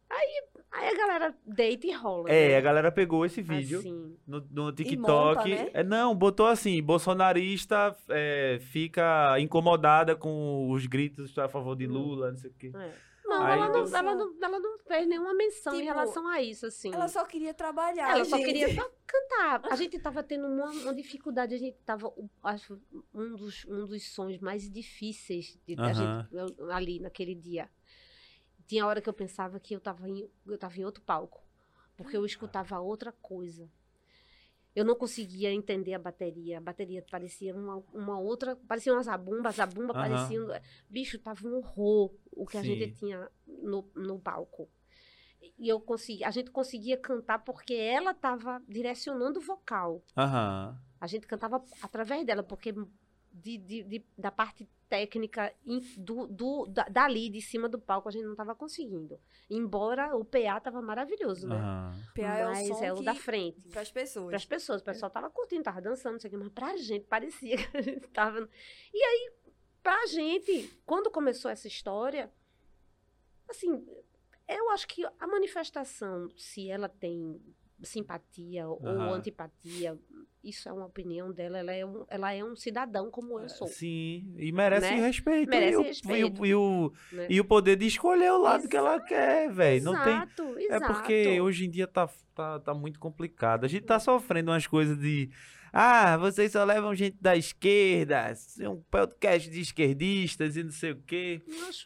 Aí, aí a galera deita e rola. É, né? a galera pegou esse vídeo Assim. no, no monta, TikTok. né? É, não, botou assim: bolsonarista é, fica incomodada com os gritos a favor de Hum. Lula, não sei o quê. é. Não, Aí ela não, ela, não, ela não fez nenhuma menção em Tipo, relação a isso, assim. Ela só queria trabalhar. Ela só gente. queria só cantar. A gente tava tendo uma, uma dificuldade, a gente tava, acho, um dos, um dos sons mais difíceis de, da Aham. gente, ali naquele dia. Tinha hora que eu pensava que eu tava em, eu tava em outro palco, porque eu escutava outra coisa. Eu não conseguia entender a bateria. A bateria parecia uma, uma outra. Parecia uma zabumba, a zabumba Aham. parecia. um- Bicho, tava um horror o que a Sim. gente tinha no, no palco. E eu consegui, a gente conseguia cantar porque ela estava direcionando o vocal. Aham. A gente cantava através dela, porque de, de- de- da parte técnica em- do, do, da, dali, de cima do palco, a gente não estava conseguindo. Embora o PA tava maravilhoso, né? Aham. PA é o Mas som é o que, da frente. pras pessoas. Para as pessoas, o pessoal tava curtindo, tava dançando, não sei o que, mas pra gente parecia que a gente tava. E aí, pra gente, quando começou essa história, assim, eu acho que a manifestação, se ela tem simpatia ou Aham. antipatia, isso é uma opinião dela, ela é um, ela é um cidadão como eu sou. Sim, e merece Né? respeito. Merece e, o, respeito. E, o, e, o, Né? e o poder de escolher o lado que ela quer, velho. Não tem. exato, É porque hoje em dia tá, tá, tá muito complicado. A gente tá sofrendo umas coisas de. Ah, vocês só levam gente da esquerda, um podcast de esquerdistas e não sei o quê. Eu acho,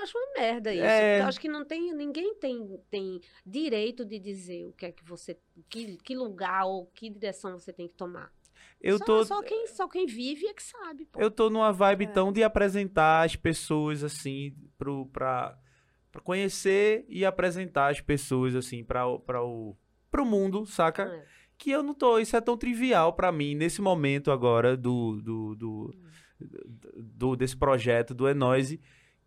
eu acho uma merda isso. É. Eu acho que não tem, ninguém tem, tem direito de dizer o que é que você, que, que lugar ou que direção você tem que tomar. Eu só, tô, só quem, só quem vive é que sabe. Pô. eu tô numa vibe É. tão de apresentar as pessoas, assim, pro, pra, pra conhecer e apresentar as pessoas, assim, pra, o- pra o, pro mundo, saca? É. que eu não tô. Isso é tão trivial pra mim nesse momento agora do, do, do, do- desse projeto do Enoise.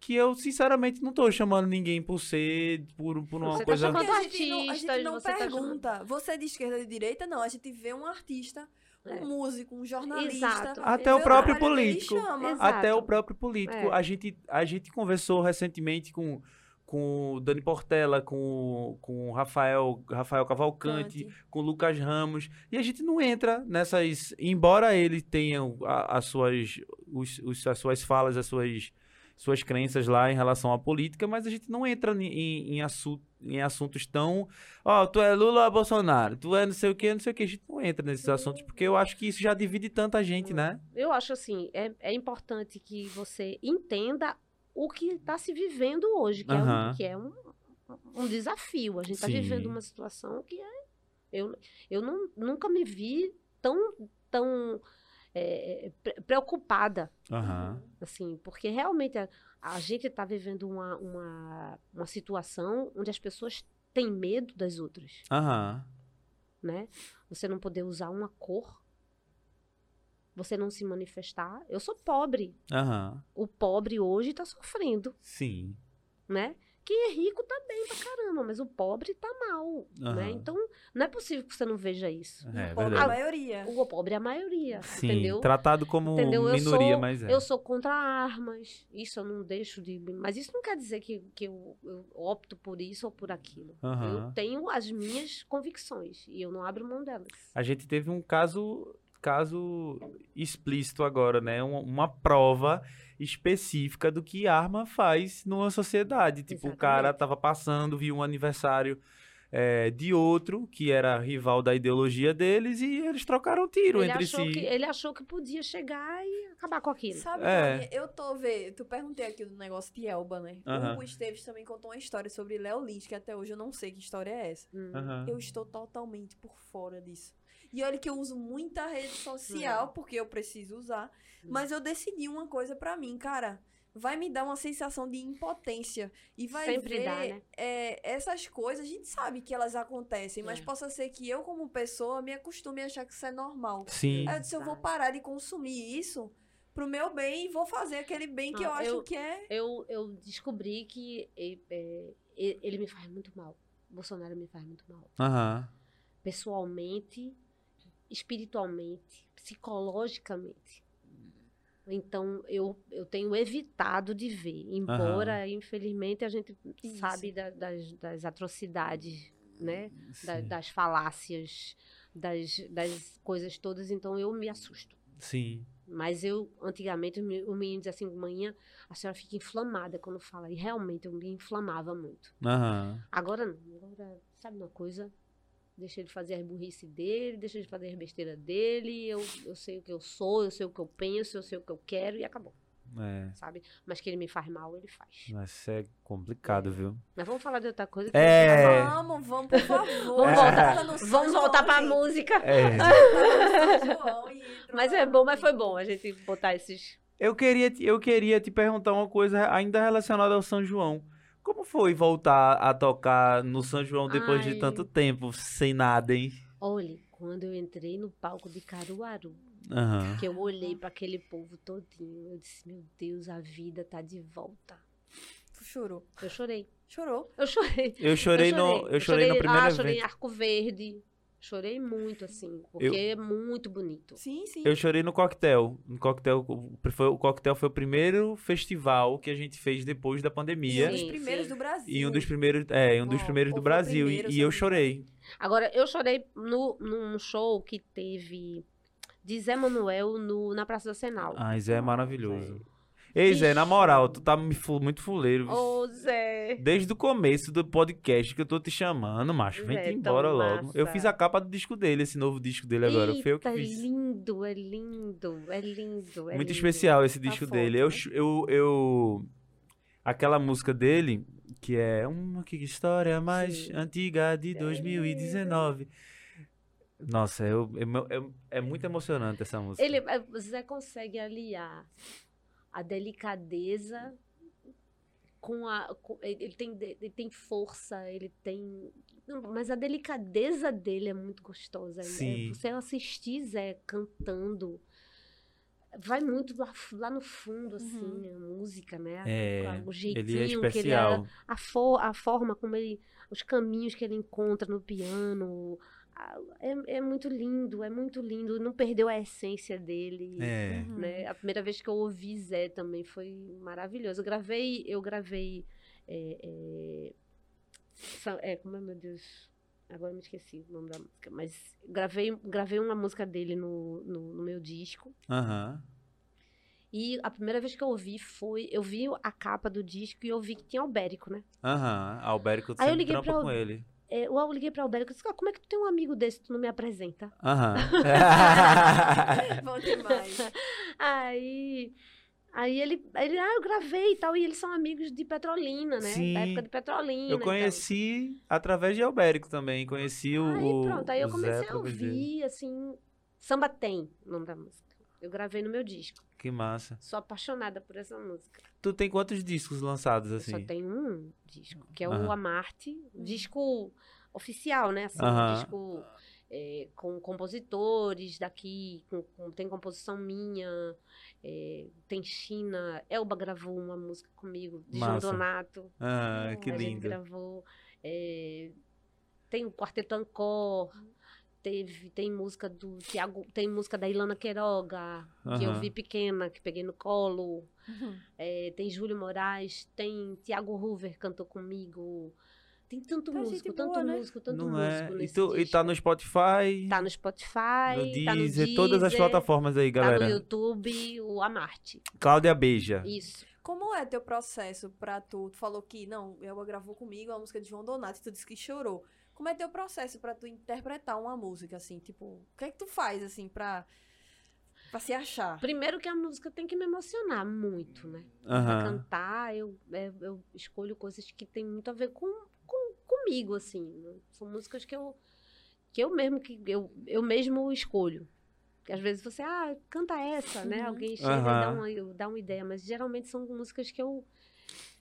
Que eu, sinceramente, não tô chamando ninguém por ser. por, por uma Você tá coisa. chamando- Porque a gente não, a gente não você tá pergunta, você é de esquerda ou de direita? Não, a gente vê um artista, um É. músico, um jornalista. Exato. Até o próprio político. Até o próprio político. É. A, gente, a gente conversou recentemente com, com o Dani Portela, com, com o Rafael, Rafael Cavalcante, Cante. com o Lucas Ramos. E a gente não entra nessas. Embora ele tenha as suas, os- os- as suas falas, as suas, suas crenças lá em relação à política, mas a gente não entra em, em, em assu- em assuntos tão. Ó, tu é Lula ou Bolsonaro? Tu é não sei o que, não sei o que. A gente não entra nesses assuntos, porque eu acho que isso já divide tanta gente, né? Eu acho assim, é, é importante que você entenda o que está se vivendo hoje, que Aham. é, um, que é um, um desafio. A gente está vivendo uma situação que é. Eu, eu não, nunca me vi tão, tão é, pre- preocupada Aham. assim, porque realmente a, a gente está vivendo uma, uma, uma situação onde as pessoas têm medo das outras, Aham. né? Você não poder usar uma cor, você não se manifestar. Eu sou pobre. Aham. O pobre hoje está sofrendo, Sim. né? Quem é rico tá bem pra caramba, mas o pobre tá mal, Aham. né? Então, não é possível que você não veja isso. É, O pobre é a maioria. O pobre é a maioria, Sim, entendeu? tratado como Entendeu? Eu minoria, sou, mas é. eu sou contra armas. Isso eu não deixo de. Mas isso não quer dizer que, que eu, eu opto por isso ou por aquilo. Aham. Eu tenho as minhas convicções e eu não abro mão delas. A gente teve um caso caso explícito agora, né? Uma, uma prova específica do que arma faz numa sociedade. Tipo, o cara Exatamente. tava passando, viu um aniversário é, de outro, que era rival da ideologia deles, e eles trocaram tiro Ele entre si. que, ele achou que podia chegar e acabar com aquilo. Sabe, É. Eu tô vendo. Tu perguntei aqui do negócio de Elba, né? Aham. O Esteves também contou uma história sobre Léo Lins, que até hoje eu não sei que história é essa. Hum. Aham. Eu estou totalmente por fora disso. E olha que eu uso muita rede social, porque eu preciso usar. Hum. Mas eu decidi uma coisa pra mim, cara. Vai me dar uma sensação de impotência. E vai Sempre ver dá, né? é, essas coisas, a gente sabe que elas acontecem, mas É. possa ser que eu, como pessoa, me acostume a achar que isso é normal. Sim. Aí eu disse, eu vou parar de consumir isso pro meu bem e vou fazer aquele bem que Ah, eu acho eu- que é. Eu, eu descobri que é, ele me faz muito mal. Bolsonaro me faz muito mal. Aham. Pessoalmente, espiritualmente, psicologicamente. Então, eu, eu tenho evitado de ver. Embora, infelizmente, a gente Isso. sabe da- das, das atrocidades, né? Da- das falácias, das, das coisas todas. Então, eu me assusto. Sim. Mas eu, antigamente, o me- o menino dizia assim, manhã, a senhora fica inflamada quando fala. E realmente eu me inflamava muito. Aham. Agora não. Agora, sabe uma coisa? Deixa ele fazer as burrice dele, deixa ele fazer as besteiras dele. Eu, eu sei o que eu sou, eu sei o que eu penso, eu sei o que eu quero e acabou. É, sabe? Mas que ele me faz mal, ele faz. mas é complicado, viu? Mas vamos falar de outra coisa. que É. eu- Vamos, vamos, por favor. Vamos voltar. São Vamos voltar pra gente. música. É. Mas é bom, mas foi bom a gente botar esses. Eu queria, te- eu queria te perguntar uma coisa ainda relacionada ao São João. Como foi voltar a tocar no São João depois Ai. de tanto tempo sem nada, hein? Olhe, quando eu entrei no palco de Caruaru, Aham. que eu olhei pra aquele povo todinho, eu disse, meu Deus, a vida tá de volta. Tu chorou. Eu chorei. Chorou. Eu chorei. Eu chorei, eu no, eu chorei no primeiro ah, evento. chorei em Arco Verde. Chorei muito, assim, porque Eu- é muito bonito. Sim, sim. Eu chorei no coquetel. No coquetel, o- foi, o coquetel foi o primeiro festival que a gente fez depois da E pandemia. um dos Sim, primeiros sim. do Brasil. E um dos primeiros, é, um dos primeiros do Brasil. primeiro, e, e eu chorei. Agora, eu chorei no, num show que teve de Zé Manuel no, na Praça da Senal. Ai, Zé é maravilhoso. Ei, Zé, na moral, tu tá muito fuleiro. Ô, Zé! Desde o começo do podcast que eu tô te chamando, macho. Vem Zé, embora logo. Eu massa. fiz a capa do disco dele, esse novo disco dele agora. Foi eu que Eita, fiz. É lindo, é lindo, é lindo. É Muito lindo. especial esse A disco dele. Eu, né? eu, eu. Aquela música dele, que é uma que história mais Sim. antiga de 2019. Nossa, eu, eu- eu- é muito emocionante essa música. Ele, é, Zé consegue aliar a delicadeza com a. com- ele, tem, ele tem força, ele tem. não, Mas a delicadeza dele é muito gostosa. é- Sim. você assistir Zé cantando. Vai muito lá, lá no fundo, assim, Uhum. a música, né? É, o jeitinho ele é que ele especial. a, for, a forma como ele. Os caminhos que ele encontra no piano. É, é muito lindo, é muito lindo. Não perdeu a essência dele. É. Uhum. né? A primeira vez que eu ouvi Zé também foi maravilhoso. Eu gravei. Eu gravei. É, é, é, como é, meu Deus? Agora eu me esqueci o nome da música. Mas gravei, gravei uma música dele no, no, no meu disco. Aham. E a primeira vez que eu ouvi foi. Eu vi a capa do disco e eu vi que tinha Albérico, né? Aham. Albérico Aí eu sempre liguei trampa pra com ele. É, eu liguei pra Albérico e disse: "Ah, como é que tu tem um amigo desse que tu não me apresenta? Aham. Bom demais. Aí. Aí ele, ele, ah, eu gravei e tal, e eles são amigos de Petrolina, né? Sim. Da época de Petrolina. eu conheci através de Albérico também. Conheci o. Aí o- pronto, aí eu o Zé comecei a ouvir, assim. Samba Tem, o nome da música. Eu gravei no meu disco. Que massa. Sou apaixonada por essa música. Tu tem quantos discos lançados Eu assim? Só tenho um disco, que é o Amarte, disco oficial, né? Assim, Aham. disco é, com compositores daqui, com, com- tem composição minha, é, tem China. Elba gravou uma música comigo, de João Massa. Donato. Ah, que a gente lindo. gravou. é, tem o Quarteto Ancor. Teve, tem música do Tiago, tem música da Ilana Queiroga, que eu vi pequena, que peguei no colo. Uhum. É, tem Júlio Moraes, tem Tiago Hoover cantou comigo. Tem tanto Tá músico, tanto boa, né? músico, tanto Não é? músico E, nesse tu, e tá no Spotify, Tá no Spotify, no tá no Deezer, Deezer, todas as plataformas aí, tá galera. no YouTube, o Amarte. Cláudia Beija. Isso. Como é teu processo pra tu? Tu falou que, não, ela gravou comigo a música de João Donato e tu disse que chorou. Como é teu processo pra tu interpretar uma música, assim? Tipo, o que é que tu faz, assim, pra, pra se achar? Primeiro que a música tem que me emocionar muito, né? Pra Aham. cantar, eu, é, eu escolho coisas que tem muito a ver com, com- comigo, assim. né? São músicas que eu, que eu mesmo que eu, eu mesmo escolho. Porque às vezes você, ah, canta essa, né? Uhum. Alguém chega e dá uma, dá uma ideia, mas geralmente são músicas que eu,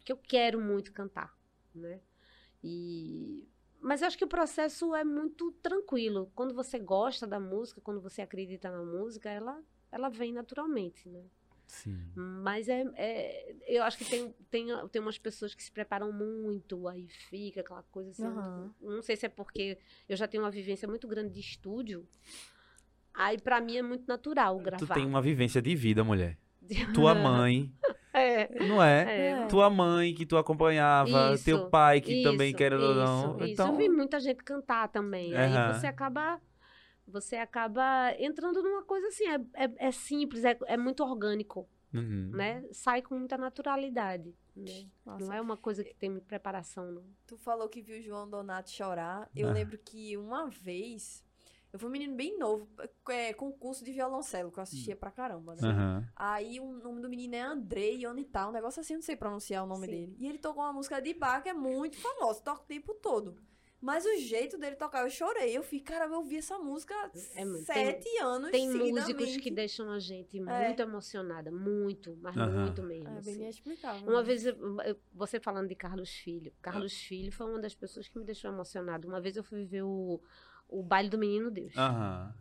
que eu quero muito cantar, né? E mas eu acho que o processo é muito tranquilo. Quando você gosta da música, quando você acredita na música, ela ela vem naturalmente, né? Sim. Mas é, é- eu acho que tem, tem, tem umas pessoas que se preparam muito, aí fica aquela coisa assim. Aham. Não sei se é porque eu já tenho uma vivência muito grande de estúdio. Aí pra mim é muito natural Tu gravar. tem uma vivência de vida, mulher. Tua mãe, É, não é? é. Tua mãe que tu acompanhava, Isso, teu pai que também, Isso, querendo ou isso, não. isso. Então, Eu vi muita gente cantar também. Aham. Aí você acaba. Você acaba entrando numa coisa assim, é, é, é simples, é, é muito orgânico, Uhum. né? Sai com muita naturalidade. Né? Não é uma coisa que tem muita preparação, não. Tu falou que viu o João Donato chorar. Eu Ah. lembro que uma vez Eu fui um menino bem novo, é, concurso de violoncelo, que eu assistia pra caramba, né? Aham. Aí o nome do menino é Andrei Onital, um negócio assim, eu não sei pronunciar o nome Sim. dele. E ele tocou uma música de bar que é muito famosa, toca o tempo todo. Mas o jeito dele tocar, eu chorei. Eu fiquei, cara, eu ouvi essa música há É sete anos Tem músicos que deixam a gente É. muito emocionada, muito, mas Aham. muito mesmo. É bem assim. inexplicável. Uma né? vez, eu- eu- você falando de Carlos Filho. Carlos Ah. Filho foi uma das pessoas que me deixou emocionada. Uma vez eu fui ver o, o baile do Menino Deus. Aham.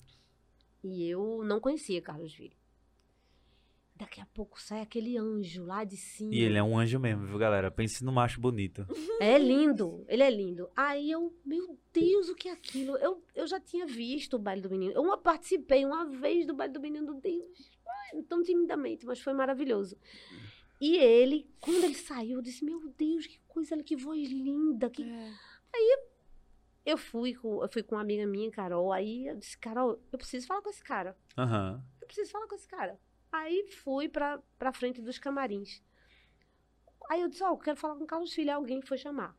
E eu não conhecia Carlos Filho. Daqui a pouco sai aquele anjo lá de cima. E ele é um anjo mesmo, viu, galera? Pense no macho bonito. É lindo, ele é lindo. Aí eu, meu Deus, o que é aquilo? Eu, eu já tinha visto o baile do menino. Eu participei uma vez do baile do menino do Deus. Tão timidamente, mas foi maravilhoso. E ele, quando ele saiu, eu disse: Meu Deus, que coisa, que voz linda. Que... É. Eu fui com, eu fui com uma amiga minha, Carol. Aí eu disse: Carol, eu preciso falar com esse cara. Aham. Eu preciso falar com esse cara. Aí fui pra, pra frente dos camarins. Aí eu disse, ó, eu quero falar com o Carlos Filho. Aí Alguém foi chamar.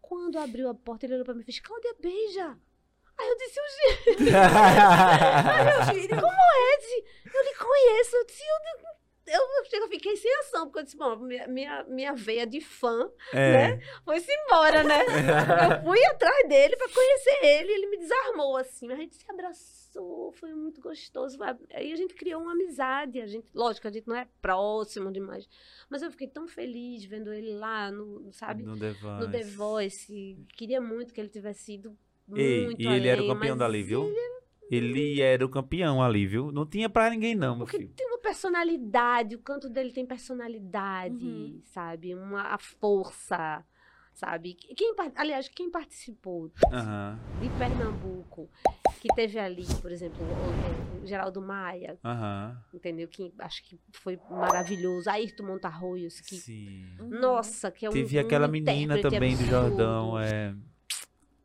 Quando abriu a porta, ele olhou pra mim e fez, Cláudia, beija. Aí eu disse, o Filho, Ed, eu lhe conheço. Eu disse, eu, eu, eu fiquei sem ação, porque eu disse, bom, minha, minha, veia de fã É. foi-se embora, né? Eu fui atrás dele pra conhecer ele, ele me desarmou, assim. A gente se abraçou, foi muito gostoso. Aí a gente criou uma amizade. A gente, lógico, a gente não é próximo demais. Mas eu fiquei tão feliz vendo ele lá, no, sabe? No The Voice. No The Voice. Queria muito que ele tivesse ido muito e ele era o campeão dali, viu? Ele era o campeão ali, viu? Não tinha pra ninguém, não, meu Porque filho. tem personalidade, o canto dele tem personalidade, Uhum. sabe? Uma a força, sabe? Quem, aliás, quem participou Aham, de Pernambuco, que teve ali, por exemplo, o, o Geraldo Maia, aham. entendeu? Que acho que foi maravilhoso. Ayrton Montarroios, que, Sim. nossa, que é um Teve aquela um menina intérprete também do absurdo. Jordão, é...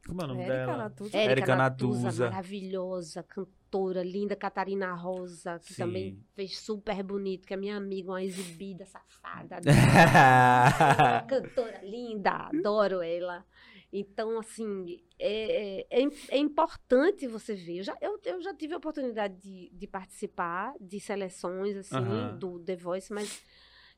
Como é o nome Érica dela? Natuza. Érica Natuza, Natuza. maravilhosa, cantora linda, Catarina Rosa, que Sim. também fez super bonito, que é minha amiga, uma exibida safada, cantora linda, adoro ela. Então, assim, é, é, é é importante você ver. Eu já, eu, eu já tive a oportunidade de, de participar de seleções, assim, Aham. do The Voice, mas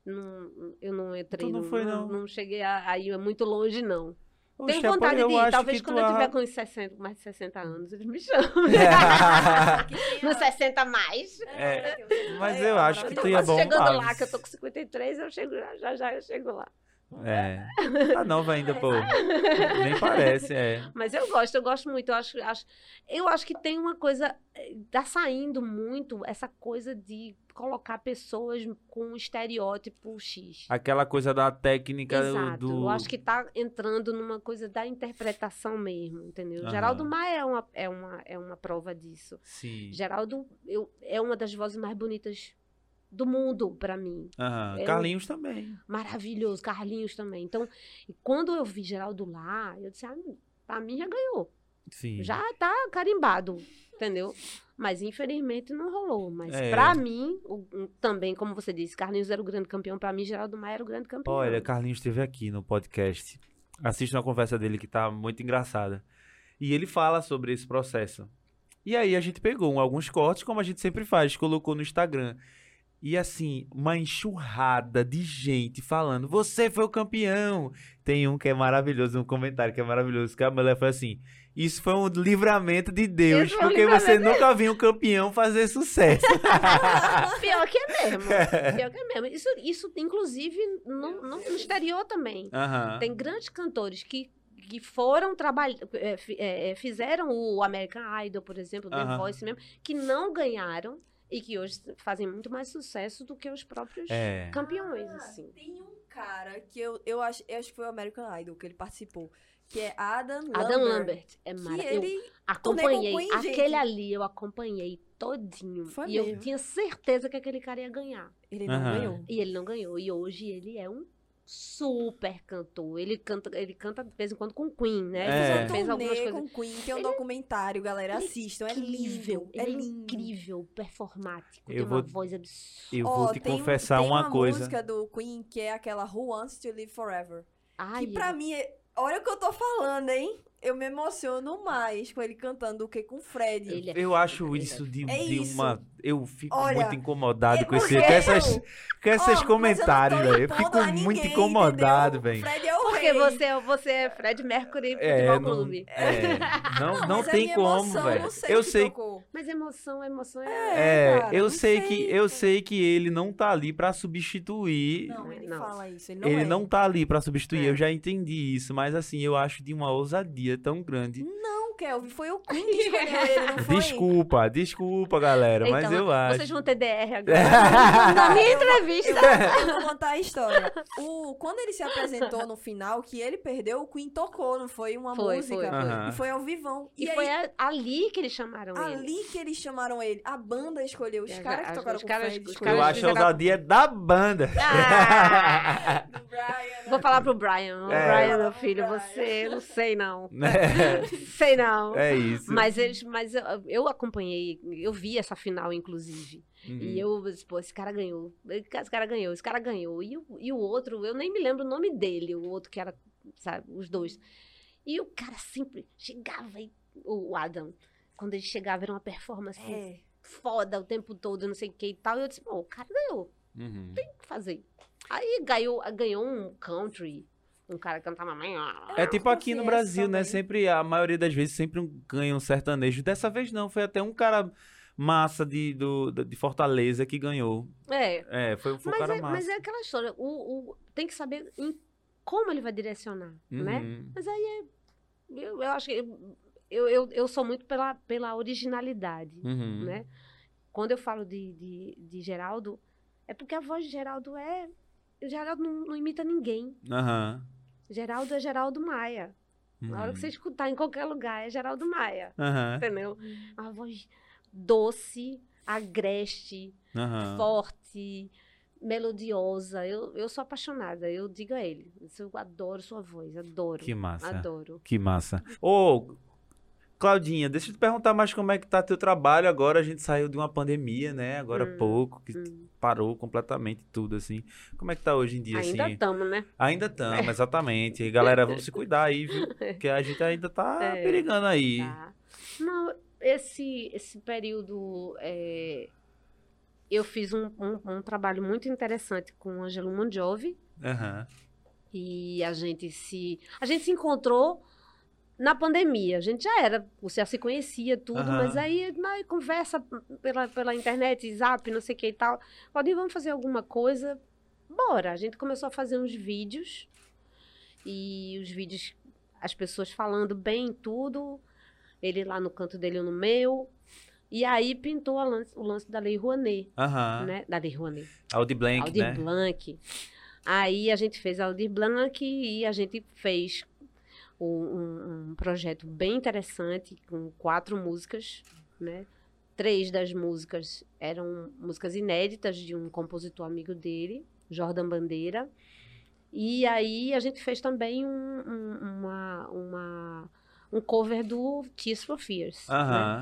não, eu não entrei, Tu não no- foi, não, não? não cheguei a, a ir muito longe, não. Oxe, Tenho rapaz, vontade de ir. Talvez quando eu tiver com uns 60, mais de 60 anos, eles me chamam. Tem Nos a- 60 mais. É, mas Aí, eu acho que tu ia bom. chegando Ah, lá, que eu tô com 53, eu chego, já, já, já eu chego lá. É. Tá nova ainda, pô. Nem parece, é. Mas eu gosto, eu gosto muito. Eu acho, acho, eu acho que tem uma coisa. eh, Tá saindo muito essa coisa de colocar pessoas com um estereótipo X. Aquela coisa da técnica Exato. do. Eu acho que tá entrando numa coisa da interpretação mesmo, entendeu? Geraldo Maia é uma, é, uma, é uma prova disso. Sim. Geraldo eu, é uma das vozes mais bonitas do mundo pra mim. Eu- Carlinhos também. Maravilhoso. Carlinhos também. Então, e quando eu vi Geraldo lá, eu disse, ah, pra mim já ganhou. Sim. Já tá carimbado, entendeu? Mas infelizmente não rolou. Mas É. pra mim, o- também, como você disse, Carlinhos era o grande campeão. Pra mim, Geraldo Maia era o grande campeão. Olha, Carlinhos esteve aqui no podcast. Assista uma conversa dele que tá muito engraçada. E ele fala sobre esse processo. E aí a gente pegou alguns cortes, como a gente sempre faz, colocou no Instagram. E assim, uma enxurrada de gente falando: Você foi o campeão. Tem um que é maravilhoso, um comentário que é maravilhoso, que a mulher foi assim: Isso foi um livramento de Deus, Isso um porque você nunca viu um campeão fazer sucesso. Pior que é mesmo. Pior que é mesmo. Isso, isso inclusive, no, no, exterior também. Aham. Tem grandes cantores que, que foram trabalhar, fizeram o American Idol, por exemplo, The Aham. Voice mesmo, que não ganharam e que hoje fazem muito mais sucesso do que os próprios É. campeões, Ah, assim. Tem um cara que eu, eu, acho, eu acho que foi o American Idol que ele participou, que é Adam Lambert. Adam Lambert é maravilhoso. ele Eu acompanhei. com Queen, gente. aquele ali eu acompanhei todinho. Foi e eu mesmo. tinha certeza que aquele cara ia ganhar. Ele não Aham. ganhou. E ele não ganhou. E hoje ele é um super cantor. Ele canta, ele canta de vez em quando com Queen, né? É. Ele fez algumas coisas. com Queen, tem um documentário, galera, assistam, é incrível, é ele é lindo. incrível, performático, Eu tem vou- uma voz absurda. Eu vou te tem um- confessar tem uma coisa. música do Queen que é aquela Who Wants to Live Forever. Ai, que pra mim, é... olha o que eu tô falando, hein? eu me emociono mais com ele cantando do que com o Fred. Ele é Eu acho isso de, É de isso. uma. Eu fico Olha, muito incomodado é com, esse, com essas, com esses não comentários, velho. Eu fico muito ninguém, incomodado, velho. Fred é o Porque rei. você, é- você é Fred Mercury É, Futebol não, Clube. é, não, não mas é tem como, velho. não sei Eu sei, tocou. Mas emoção, emoção é. é, cara, eu não sei sei, que eu sei que ele não tá ali pra substituir. Não, ele Não. fala isso. Ele não ele é. não tá ali pra substituir. É. Eu já entendi isso, mas assim, eu acho de uma ousadia tão grande. Não, Kelvin, foi o Queen que escolheu ele, não foi? Desculpa, desculpa, galera, mas Então, eu acho. Vocês vão ter DR agora. Na minha entrevista. Eu vou contar a história. O, quando ele se apresentou no final, que ele perdeu, o Queen tocou, não foi uma Foi, música? foi, foi. E foi ao vivão. E, E, aí, foi a- ali que eles chamaram ele. ali que eles chamaram ele. A banda escolheu. Os É, caras que as- tocaram os com caras- o Fred. os Eu escolheram. caras acho a ousadia da banda. Ah! Do Brian, né? Vou falar pro Brian. É. Brian, meu filho, Brian. você, não sei não. É, Sei não. É isso. Mas eles, mas eu, eu acompanhei, eu vi essa final, inclusive. Uhum. E eu, pô, esse cara ganhou. Esse cara ganhou, esse cara ganhou. E o, e o outro, eu nem me lembro o nome dele, o outro que era, sabe, os dois. E o cara sempre chegava e. O Adam, quando ele chegava, era uma performance É. foda o tempo todo, não sei o que e tal. E eu disse, pô, o cara ganhou, Uhum. tem que fazer. Aí ganhou, ganhou um country, um cara que cantava. É tipo aqui no Brasil, né? Sempre, a maioria das vezes, sempre um- ganha um sertanejo. Dessa vez não, foi até um cara massa de, do, de Fortaleza que ganhou. É, É, foi, foi um mas cara é, massa. mas é aquela história. O, o- tem que saber em como ele vai direcionar, né? Uhum. Mas aí é. Eu, eu acho que. Eu, eu, eu sou muito pela, pela originalidade, Uhum. né? Quando eu falo de, de, de Geraldo, é porque a voz de Geraldo é. O Geraldo não, não imita ninguém. Aham. Geraldo é Geraldo Maia. Na hora que você Uhum. escutar em qualquer lugar, é Geraldo Maia. Aham. Entendeu? Uma voz doce, agreste, Aham. forte, melodiosa. Eu, eu sou apaixonada. Eu digo a ele. Eu adoro sua voz. Adoro. Que massa. Adoro. Que massa. Ô, Claudinha, deixa eu te perguntar mais como é que tá teu trabalho agora. A gente saiu de uma pandemia, né? Agora há Hum, pouco, que hum. parou completamente tudo, assim. Como é que tá hoje em dia, Ainda assim? estamos, né? Ainda estamos, exatamente. Galera, vamos se cuidar aí, viu? Porque a gente ainda tá É. perigando aí. Tá. Não, esse, esse período. é, eu fiz um, um, um trabalho muito interessante com o Angelo Mondiovi. Aham. E a gente se. A gente se encontrou na pandemia. A gente já era, você já se conhecia tudo, Aham. mas aí na conversa pela, pela internet, zap, não sei o que e tal. Claudinho, vamos fazer alguma coisa? Bora. A gente começou a fazer uns vídeos. E os vídeos, as pessoas falando bem tudo. Ele lá no canto dele, eu no meu. E aí pintou lance- o lance da Lei Rouanet, Aham. né? Da Lei Rouanet. Audi Blank, Aldir né? Blanc. Aí a gente fez Aldir Blanc e a gente fez um, um- projeto bem interessante com quatro músicas, né? Três das músicas eram músicas inéditas de um compositor amigo dele, Jordan Bandeira. E aí a gente fez também um, um- uma, uma- um cover do Tears for Fears.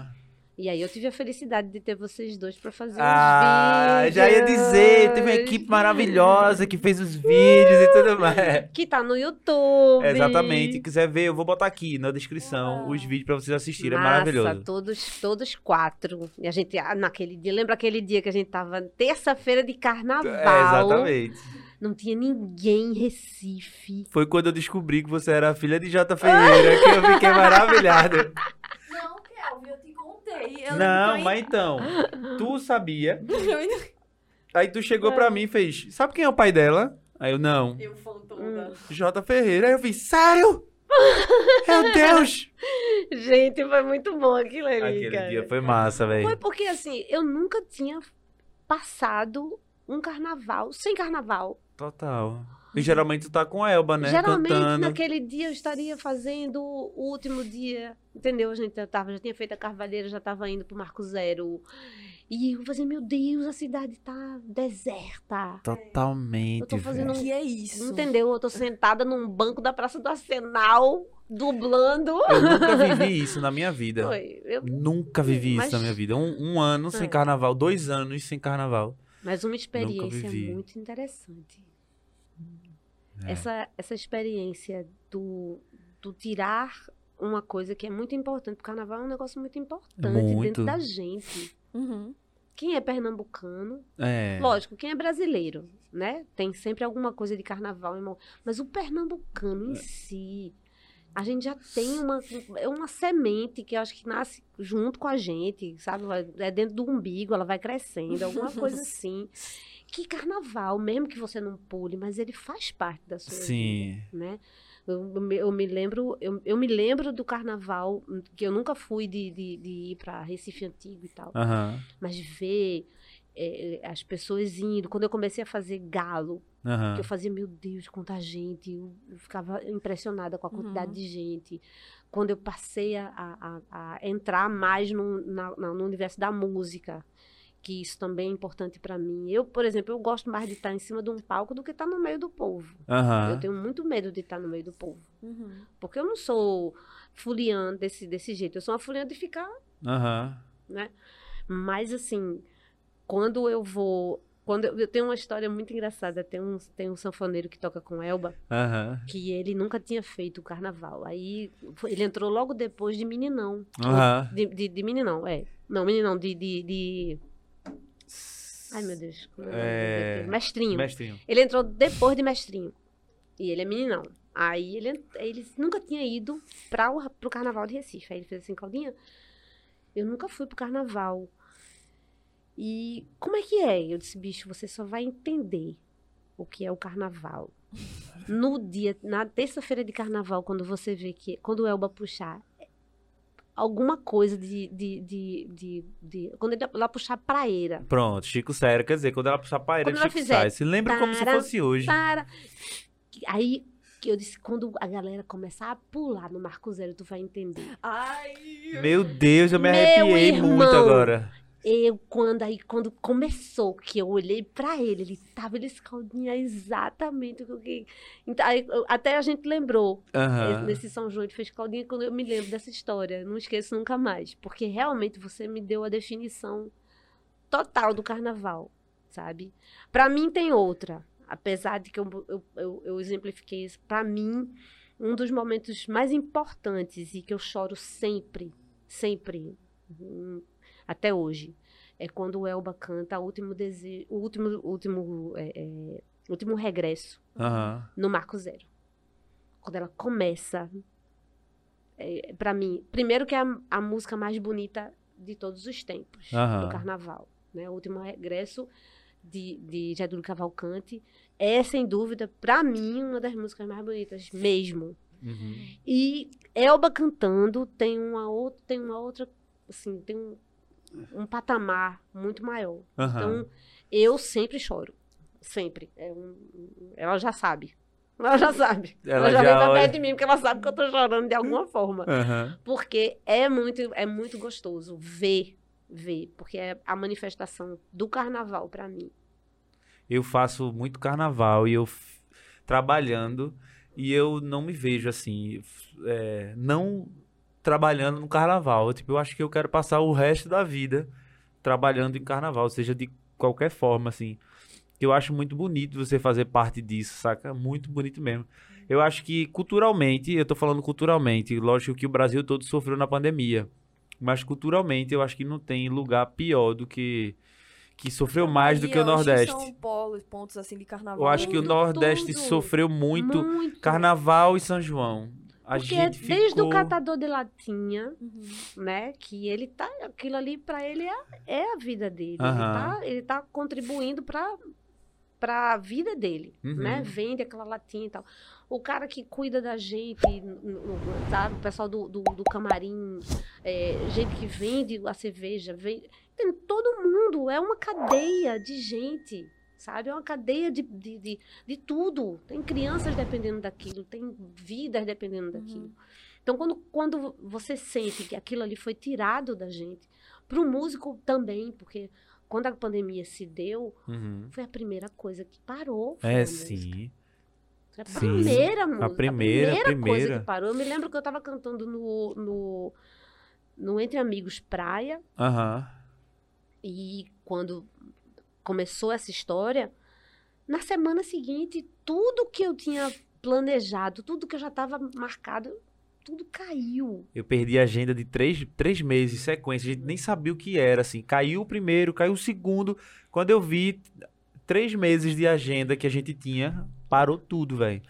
né? E aí eu tive a felicidade de ter vocês dois para fazer Ah, os vídeos. já ia dizer, teve uma equipe maravilhosa que fez os vídeos e tudo mais. Que tá no YouTube. Exatamente. Quiser ver, eu vou botar aqui na descrição Uau. os vídeos pra vocês assistirem. É Massa, maravilhoso. Todos, todos quatro. E a gente, ah, naquele dia, lembra aquele dia que a gente tava terça-feira de carnaval? É, exatamente. Não tinha ninguém em Recife. Foi quando eu descobri que você era a filha de Jota Ferreira que eu fiquei maravilhado. Não, Kelvin, eu Não, lembro mas então, tu sabia. Aí tu chegou pra mim e fez: Sabe quem é o pai dela? Aí eu, não. Eu toda. Jota Ferreira. Aí eu fiz: Sério? Meu Deus! Gente, foi muito bom aquilo ali, Aquele cara. dia foi massa, Foi velho. porque, assim, eu nunca tinha passado um carnaval sem carnaval. Total. E geralmente tu tá com a Elba, né? Geralmente, Cantando. naquele dia, eu estaria fazendo o último dia, entendeu? A gente já, tava, já tinha feito a Carvalheira, já estava indo pro Marco Zero. E eu fazia, meu Deus, a cidade tá deserta. Totalmente. Eu tô fazendo velho. Que é isso? Entendeu? Eu tô sentada num banco da Praça do Arsenal, dublando. Eu nunca vivi isso na minha vida. Foi. Eu- Nunca vivi Mas- isso na minha vida. Um, um ano sem É. carnaval, dois anos sem carnaval. Mas uma experiência muito interessante. É. Essa, essa experiência do, do tirar uma coisa que é muito importante. O carnaval é um negócio muito importante Muito. dentro da gente. Uhum. Quem é pernambucano, É. lógico, quem é brasileiro, né? Tem sempre alguma coisa de carnaval, irmão. Mas o pernambucano É. em si, a gente já tem uma, é uma semente que eu acho que nasce junto com a gente, sabe? É dentro do umbigo, ela vai crescendo, alguma coisa assim. Que carnaval, mesmo que você não pule, mas ele faz parte da sua vida Sim. né? Eu, eu me- lembro, eu, eu me lembro do carnaval, hum, que eu nunca fui de, de, de ir para Recife Antigo e tal, Aham. mas ver eh, eh, as pessoas indo, quando eu comecei a fazer galo, que eu fazia, meu Deus, quanta gente, eu, eu ficava impressionada com a quantidade Uhum. de gente. Quando eu passei a, a, a- a entrar mais no, na- na- no universo da música, que isso também é importante para mim. Eu, por exemplo, eu gosto mais de estar em cima de um palco do que estar no meio do povo. Eu Aham. tenho muito medo de estar no meio do povo. Uhum. Porque eu não sou fuliante desse, desse jeito. Eu sou uma fuliante de ficar, Aham. né? Mas, assim, quando eu vou... Quando eu, eu tenho uma história muito engraçada. Tem um, tem um sanfoneiro que toca com Elba, que ele nunca tinha feito o carnaval. Aí, ele entrou logo depois de Meninão. De, de, de Meninão, é. Não, Meninão, de... de, de... Ai, meu Deus. é? Mestrinho. Mestrinho. Ele entrou depois de mestrinho. E ele é meninão. Aí ele, ele nunca tinha ido para o pro carnaval de Recife. Aí ele fez assim, Claudinha, eu nunca fui pro carnaval. E como é que é? Eu disse, bicho, você só vai entender o que é o carnaval. No dia, na terça-feira de carnaval, quando você vê que, quando o Elba puxar alguma coisa de, de, de, de, de- quando ele lá puxar praeira, Pronto, Chico Sério, quer dizer, quando ela puxar paeira Quando de ela Chico fizer. Se lembra como se fosse hoje. para. Aí que eu disse, quando a galera começar a pular no Marco Zero, tu vai entender. Ai, Meu Deus, eu me Meu arrepiei irmão. muito agora. Eu, quando aí, quando começou, que eu olhei pra ele, ele tava ele escaldinha exatamente o que. Então, aí, eu- até a gente lembrou. Aham. Nesse São João de fez Claudinha, quando eu me lembro dessa história. Não esqueço nunca mais. Porque realmente você me deu a definição total do carnaval, sabe? Pra mim tem outra. Apesar de que eu, eu, eu, eu exemplifiquei isso. Pra mim, um dos momentos mais importantes e que eu choro sempre, sempre, hum, até hoje, é quando o Elba canta o último desejo, o último, último, é, é, último regresso Aham. no Marco Zero. Quando ela começa, é, para mim, primeiro que é a, a música mais bonita de todos os tempos Aham. do Carnaval, né? O último regresso de, de Getúlio Cavalcante é sem dúvida para mim uma das músicas mais bonitas mesmo. Uhum. E Elba cantando tem uma outra, tem uma outra, assim, tem um, um patamar muito maior. Aham. Então, eu sempre choro. Sempre. É um- ela já sabe. Ela já sabe. Ela Ela, já, já vem pra perto de mim porque ela sabe que eu tô chorando de alguma forma. Aham. Porque é muito, é muito gostoso ver, ver. Porque é a manifestação do carnaval pra mim. Eu faço muito carnaval e eu trabalhando e eu não me vejo assim, é, não trabalhando no carnaval. Tipo, eu acho que eu quero passar o resto da vida trabalhando em carnaval, seja de qualquer forma, assim. Eu acho muito bonito você fazer parte disso, saca? Muito bonito mesmo. Eu acho que culturalmente, eu tô falando culturalmente, lógico que o Brasil todo sofreu na pandemia, mas culturalmente eu acho que não tem lugar pior do que que sofreu mais do que o Nordeste. São polos, pontos assim de carnaval. Eu acho que o Nordeste tudo. sofreu muito. Muito. Carnaval e São João. A Porque gente desde ficou... o catador de latinha, Uhum. né? Que ele tá. Aquilo ali pra ele é, é a vida dele. Ele, Aham. tá, ele tá contribuindo pra, pra vida dele, Uhum. né? Vende aquela latinha e tal. O cara que cuida da gente, sabe? O pessoal do, do, do camarim, é, gente que vende a cerveja, vende. Tem todo mundo, é uma cadeia de gente. Sabe? É uma cadeia de, de, de, de tudo. Tem crianças dependendo daquilo, tem vidas dependendo daquilo. Então, quando, quando você sente que aquilo ali foi tirado da gente, para o músico também, porque quando a pandemia se deu, Uhum. foi a primeira coisa que parou. a É, música. sim. A primeira música. primeira, a coisa primeira. que parou. Eu me lembro que eu estava cantando no, no, no Entre Amigos Praia, Aham. e quando começou essa história, na semana seguinte, tudo que eu tinha planejado, tudo que eu já estava marcado, tudo caiu. Eu perdi a agenda de três, três meses em sequência. A gente nem sabia o que era, assim. Caiu o primeiro, caiu o segundo. Quando eu vi três meses de agenda que a gente tinha, parou tudo, velho.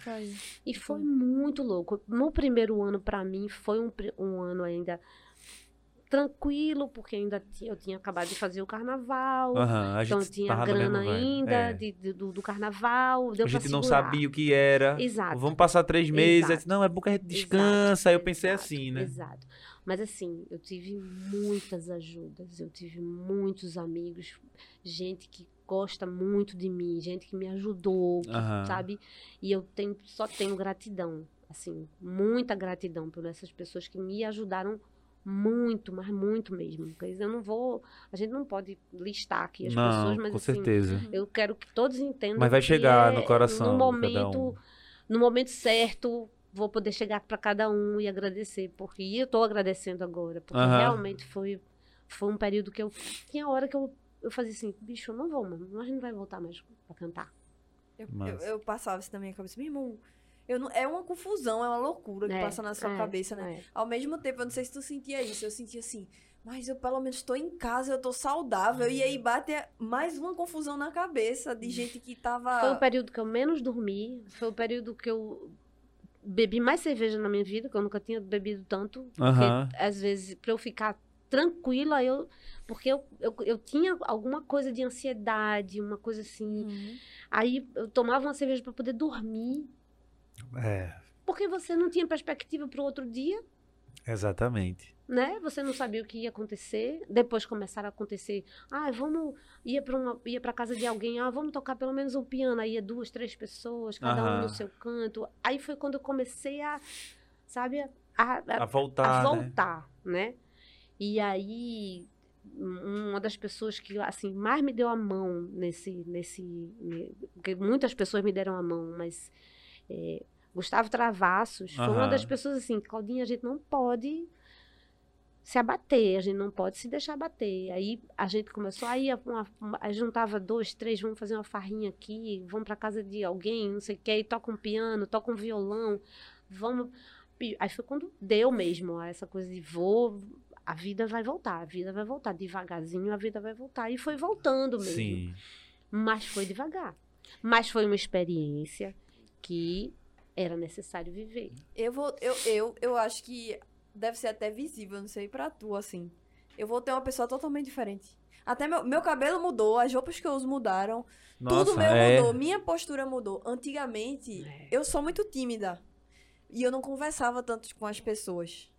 E foi muito louco. No primeiro ano, pra mim, foi um, um ano ainda tranquilo, porque ainda eu tinha acabado de fazer o carnaval. A Então tinha grana ainda É. de- de- do, do carnaval. Deu A gente não sabia o que era. Exato. Vamos passar três meses. Exato. Não, é bom que a gente descansa. Aí eu pensei exato, assim, né? Exato. Mas assim, eu tive muitas ajudas, eu tive muitos amigos, gente que gosta muito de mim, gente que me ajudou, que, Aham. sabe? E eu tenho, só tenho gratidão, assim, muita gratidão por essas pessoas que me ajudaram muito, mas muito mesmo. Porque eu não vou, a gente não pode listar aqui as não, pessoas, mas com assim, certeza. eu quero que todos entendam Mas vai que chegar é no coração no momento, um. no momento certo, vou poder chegar para cada um e agradecer, porque e eu estou agradecendo agora, porque Aham. realmente foi foi um período que eu tinha hora que eu eu fazia assim, bicho, eu não vou, mano, nós não vai voltar mais para cantar. Eu, eu, eu passava isso na minha cabeça. Meu irmão, não, é uma confusão, é uma loucura que É, passa na sua é, cabeça, né? é. Ao mesmo tempo, eu não sei se tu sentia isso, eu sentia assim, mas eu pelo menos tô em casa, eu tô saudável. E aí bate mais uma confusão na cabeça de gente que tava. Foi o período que eu menos dormi, foi o período que eu bebi mais cerveja na minha vida, que eu nunca tinha bebido tanto. Porque, Aham. às vezes, para eu ficar tranquila, eu. Porque eu, eu, eu tinha alguma coisa de ansiedade, uma coisa assim. Uhum. Aí eu tomava uma cerveja para poder dormir. É, Porque você não tinha perspectiva para o outro dia, exatamente. né? Você não sabia o que ia acontecer. Depois começaram a acontecer. Ah, vamos. Ia para uma ia para casa de alguém. Ah, vamos tocar pelo menos um piano. Aí ia duas, três pessoas, cada um no seu canto. Aí foi quando eu comecei a. Sabe? A, a- A voltar, a né? voltar, né? E aí um- uma das pessoas que assim mais me deu a mão nesse nesse ne- porque muitas pessoas me deram a mão, mas é, Gustavo Travassos foi uma das pessoas assim, Claudinha, a gente não pode se abater, a gente não pode se deixar abater. Aí a gente começou aí a, uma, uma- aí juntava dois, três, vamos fazer uma farrinha aqui, vamos para casa de alguém, não sei o que, aí toca um piano, toca um violão, vamos Aí foi quando deu mesmo ó, essa coisa de vou, a vida vai voltar, a vida vai voltar. Devagarzinho a vida vai voltar. E foi voltando mesmo. Sim. Mas foi devagar. Mas foi uma experiência que era necessário viver. Eu vou. Eu, eu, eu acho que deve ser até visível, não sei pra tu, assim. Eu vou ter uma pessoa totalmente diferente. Até meu, meu cabelo mudou, as roupas que eu uso mudaram. Nossa, tudo meu é... mudou, minha postura mudou. Antigamente, É. eu sou muito tímida. E eu não conversava tanto com as pessoas.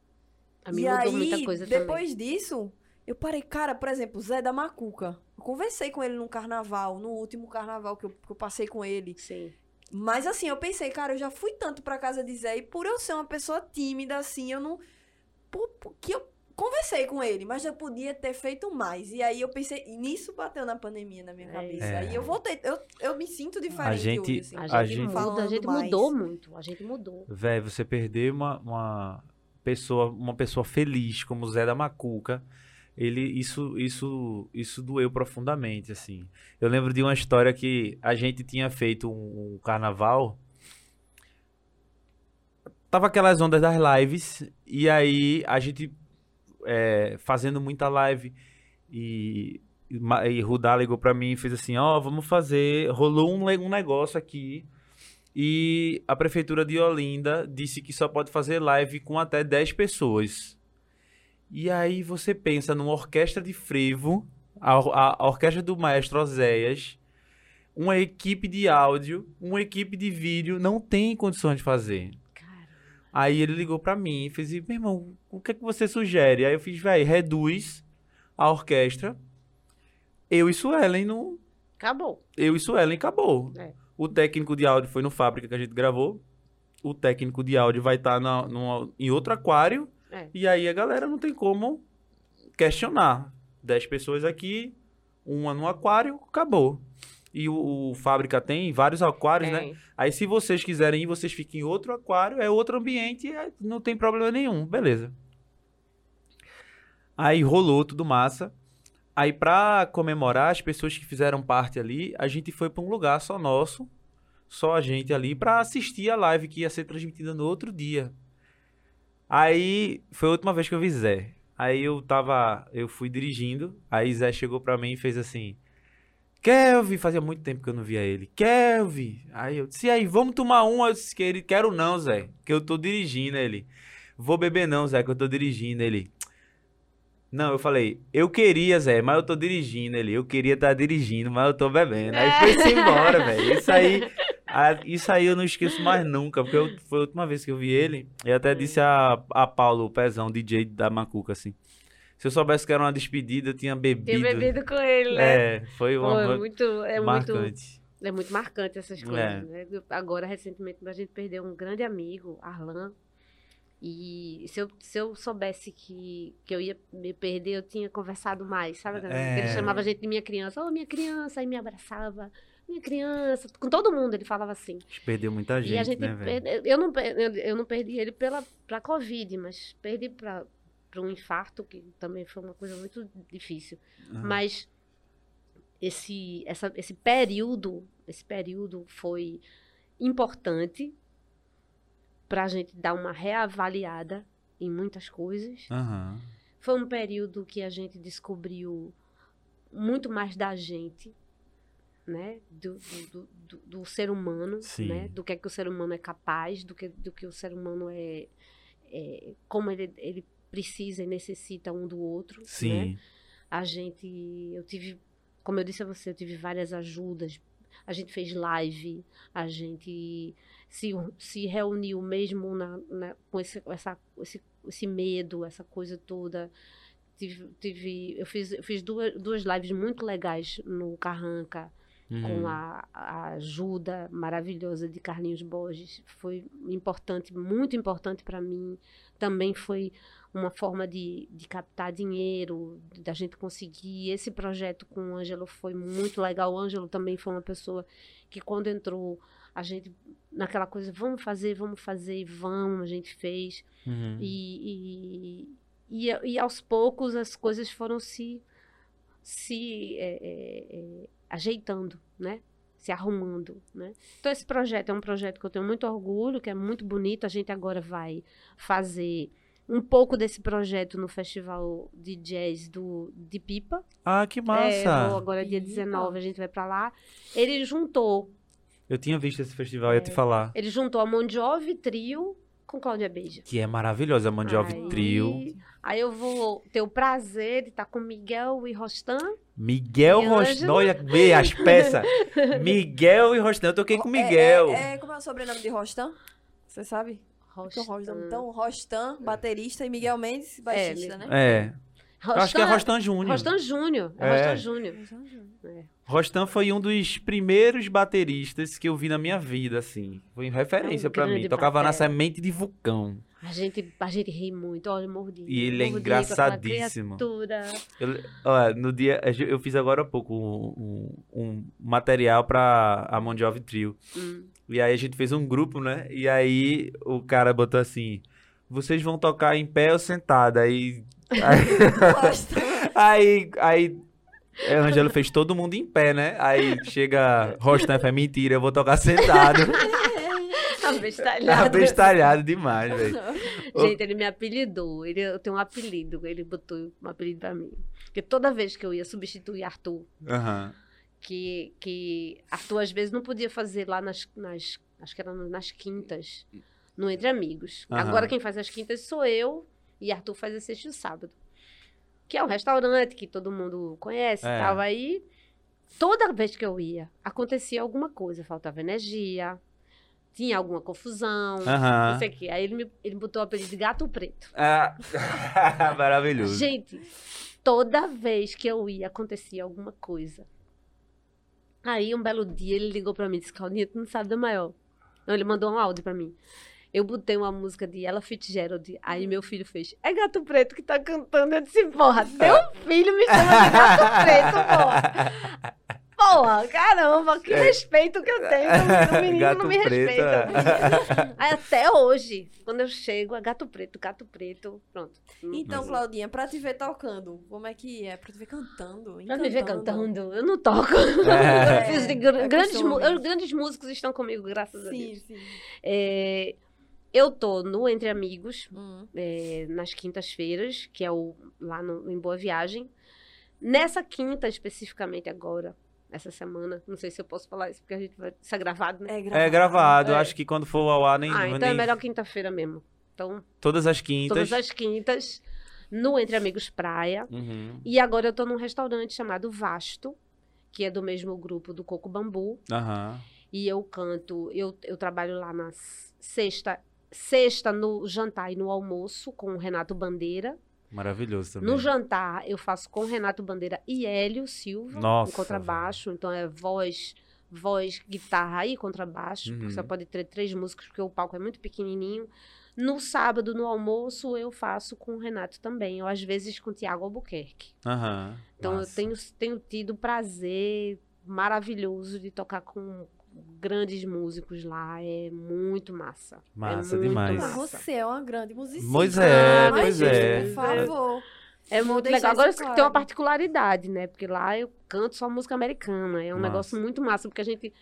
A mim e mudou aí, muita coisa também. depois disso, eu parei, cara, por exemplo, Zé da Macuca. Eu conversei com ele num carnaval, no último carnaval que eu, que eu passei com ele. Sim. Mas assim, eu pensei, cara, eu já fui tanto pra casa de Zé e por eu ser uma pessoa tímida, assim, eu não. Por, por- que eu conversei com ele, mas eu podia ter feito mais. E aí eu pensei, e nisso bateu na pandemia na minha É cabeça. isso. Aí eu voltei, eu, eu me sinto diferente gente- hoje, assim. A A gente, muda, a gente mais. mudou muito. A gente mudou. Véi, você perder uma, uma pessoa, uma pessoa feliz como o Zé da Macuca, ele isso isso isso doeu profundamente, assim. Eu lembro de uma história que a gente tinha feito um, um carnaval. Tava aquelas ondas das lives e aí a gente é, fazendo muita live e e Rudá ligou pra mim e fez assim, ó, vamos fazer, rolou um, um negócio aqui e a prefeitura de Olinda disse que só pode fazer live com até 10 pessoas. E aí você pensa numa orquestra de frevo, a, a- a orquestra do maestro Oséias, uma equipe de áudio, uma equipe de vídeo, não tem condições de fazer. Cara, Aí ele ligou pra mim e fez, meu irmão, o que é que você sugere? Aí eu fiz, velho, reduz a orquestra. Eu e Suelen no, acabou. eu e Suelen acabou. É. O técnico de áudio foi no fábrica que a gente gravou. O técnico de áudio vai estar em outro aquário. É. E aí a galera não tem como questionar. Dez pessoas aqui, uma no aquário, acabou. E o, o fábrica tem vários aquários, né? Tem. Aí se vocês quiserem ir, vocês fiquem em outro aquário, é outro ambiente, é- não tem problema nenhum, beleza. Aí rolou tudo massa. Aí pra comemorar as pessoas que fizeram parte ali, a gente foi pra um lugar só nosso, só a gente ali pra assistir a live que ia ser transmitida no outro dia. Aí foi a última vez que eu vi Zé. Aí eu tava. Eu fui dirigindo. Aí Zé chegou pra mim e fez assim. Kelvin, fazia muito tempo que eu não via ele. Kelvin. Aí eu disse, e aí, vamos tomar um? Eu disse, que ele, quero não, Zé, que eu tô dirigindo ele. Vou beber não, Zé, que eu tô dirigindo ele. Não, eu falei, eu queria, Zé, mas eu tô dirigindo ele. Eu queria estar dirigindo, mas eu tô bebendo. Aí foi-se embora, velho. Isso aí, a- isso aí eu não esqueço mais nunca, porque eu- foi a última vez que eu vi ele. E até disse a, a Paulo, o Pezão, DJ da Macuca, assim. Se eu soubesse que era uma despedida, eu tinha bebido. Tenho bebido com ele, né? É, foi Pô, uma é uma muito, é muito, marcante. é muito marcante essas coisas, É. né? Agora, recentemente, a gente perdeu um grande amigo, Arlan. E se eu, se eu soubesse que, que eu ia me perder, eu tinha conversado mais, sabe? É. Ele chamava a gente de minha criança. Ô, minha criança, aí me abraçava. Minha criança. Com todo mundo ele falava assim. A gente perdeu muita gente, e a gente, né, velho? perde- eu, não, eu, não perdi ele pela, pra Covid, mas perdi pra, pra um infarto, que também foi uma coisa muito difícil. Aham. Mas esse, essa, esse período, esse período foi importante para a gente dar uma reavaliada em muitas coisas. Aham. Foi um período que a gente descobriu muito mais da gente, né? Do, do, do- do, ser humano, Sim. né? Do que é que o ser humano é capaz, do que, do que o ser humano é, é como ele, ele precisa e necessita um do outro, né? Sim. A gente, eu tive, como eu disse a você, eu tive várias ajudas. A gente fez live, a gente se, se reuniu mesmo na, na- com esse, essa, esse, esse medo, essa coisa toda. Tive, tive, eu fiz, eu fiz duas, duas lives muito legais no Carranca, Uhum. com a, a ajuda maravilhosa de Carlinhos Borges. Foi importante, muito importante para mim. Também foi uma forma de, de captar dinheiro, da gente conseguir. Esse projeto com o Ângelo foi muito legal. O Ângelo também foi uma pessoa que, quando entrou, a gente, naquela coisa, vamos fazer, vamos fazer, e vamos, a gente fez. Uhum. E, e, e, e aos poucos as coisas foram se, se é, é, ajeitando, né? Se arrumando, né? Então esse projeto é um projeto que eu tenho muito orgulho, que é muito bonito. A gente agora vai fazer um pouco desse projeto no festival de jazz do de Pipa. Ah, que É, massa! vou agora dia Pipa. 19 a gente vai pra lá. Ele juntou, Eu tinha visto esse festival, ia te É. falar. ele juntou a Mon Jovi Trio com Cláudia Beija. Que é maravilhosa, a Mandiovi Aí- Trio. Aí eu vou ter o prazer de estar com Miguel e Rostan. Miguel Rostan. Ângelo. Olha, vê as peças. Miguel e Rostan. Eu toquei com o Miguel. É, é- como é o sobrenome de Rostan? Você sabe? Então, Rostan, então, Rostan, baterista, e Miguel Mendes, baixista, né? É. Eu acho que é Rostan Júnior. Rostan Júnior. É, É. Rostan Júnior. Rostan foi um dos primeiros bateristas que eu vi na minha vida, assim. Foi referência É um pra mim. Tocava na semente de vulcão. A gente, a gente ri muito. Olha, eu mordi. E ele é mordi engraçadíssimo. criatura. Eu, ó, no dia, eu fiz agora há pouco um, um- um material pra a Mon Jovi Trio. Hum. E aí a gente fez um grupo, né? E aí o cara botou assim: vocês vão tocar em pé ou sentada? Aí. Rostan. Aí. aí é, o Angelo fez todo mundo em pé, né? Aí chega Rostan, é mentira, eu vou tocar sentado. Abestalhado. Abestalhado demais, velho. Gente, ele me apelidou. Ele, eu tenho um apelido. Ele botou um apelido pra mim. Porque toda vez que eu ia substituir Arthur, Aham. que, que Arthur às vezes não podia fazer lá nas, nas acho que era nas quintas, no Entre Amigos. Aham. Agora quem faz as quintas sou eu e Arthur faz a sexta e sábado. Que é um restaurante que todo mundo conhece, É. tava aí. Toda vez que eu ia, acontecia alguma coisa, faltava energia, tinha alguma confusão, Aham. não sei o quê. Aí ele me ele botou o apelido de Gato Preto. Ah, maravilhoso. Gente, toda vez que eu ia, acontecia alguma coisa. Aí, um belo dia, ele ligou pra mim e disse, Claudinha, tu não sabe da maior. Não, ele mandou um áudio pra mim. Eu botei uma música de Ella Fitzgerald. Aí meu filho fez, é Gato Preto que tá cantando. Eu disse, porra, teu filho me chama de Gato Preto, porra. Porra, caramba, que respeito que eu tenho. O menino Gato não me Preto, respeita. Aí até hoje, quando eu chego, é Gato Preto, Gato Preto, pronto. Então, Mas- Claudinha, pra te ver tocando, como é que é? Pra te ver cantando? Pra me ver cantando, eu não toco. É. Eu fiz de gr- É grandes, grandes músicos estão comigo, graças a Sim, Deus. sim. É, Eu tô no Entre Amigos, Hum. é, nas quintas-feiras, que é o, lá no- em Boa Viagem. Nessa quinta, especificamente agora, essa semana, não sei se eu posso falar isso, porque a gente vai. Isso é gravado, né? É gravado. É gravado, É. acho que quando for ao ar nem. ah, então é nem- melhor quinta-feira mesmo. Então, Todas as quintas. todas as quintas, no Entre Amigos Praia. Uhum. E agora eu tô num restaurante chamado Vasto, que é do mesmo grupo do Coco Bambu. Aham. E eu canto, eu, eu trabalho lá na sexta, sexta no jantar e no almoço com o Renato Bandeira. Maravilhoso também. No jantar eu faço com Renato Bandeira e Hélio Silva, Nossa, em contrabaixo. Então é voz, voz, guitarra e contrabaixo. Uhum. Você pode ter três músicos, porque o palco é muito pequenininho. No sábado, no almoço, eu faço com o Renato também. Ou às vezes com o Tiago Albuquerque. Aham. Então Massa. eu tenho, tenho tido prazer maravilhoso de tocar com grandes músicos lá. É muito massa. Massa é muito demais. Mas Massa. você é uma grande musicista. Pois é, Ah, pois Imagina, é. Por favor. É Vou muito legal. Agora isso tem uma claro. particularidade, né? Porque lá eu canto só música americana. É um Massa. negócio muito massa, porque a gente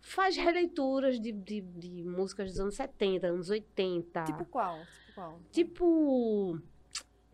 faz releituras de, de, de músicas dos anos 70, anos 80. Tipo qual? Tipo qual? Tipo.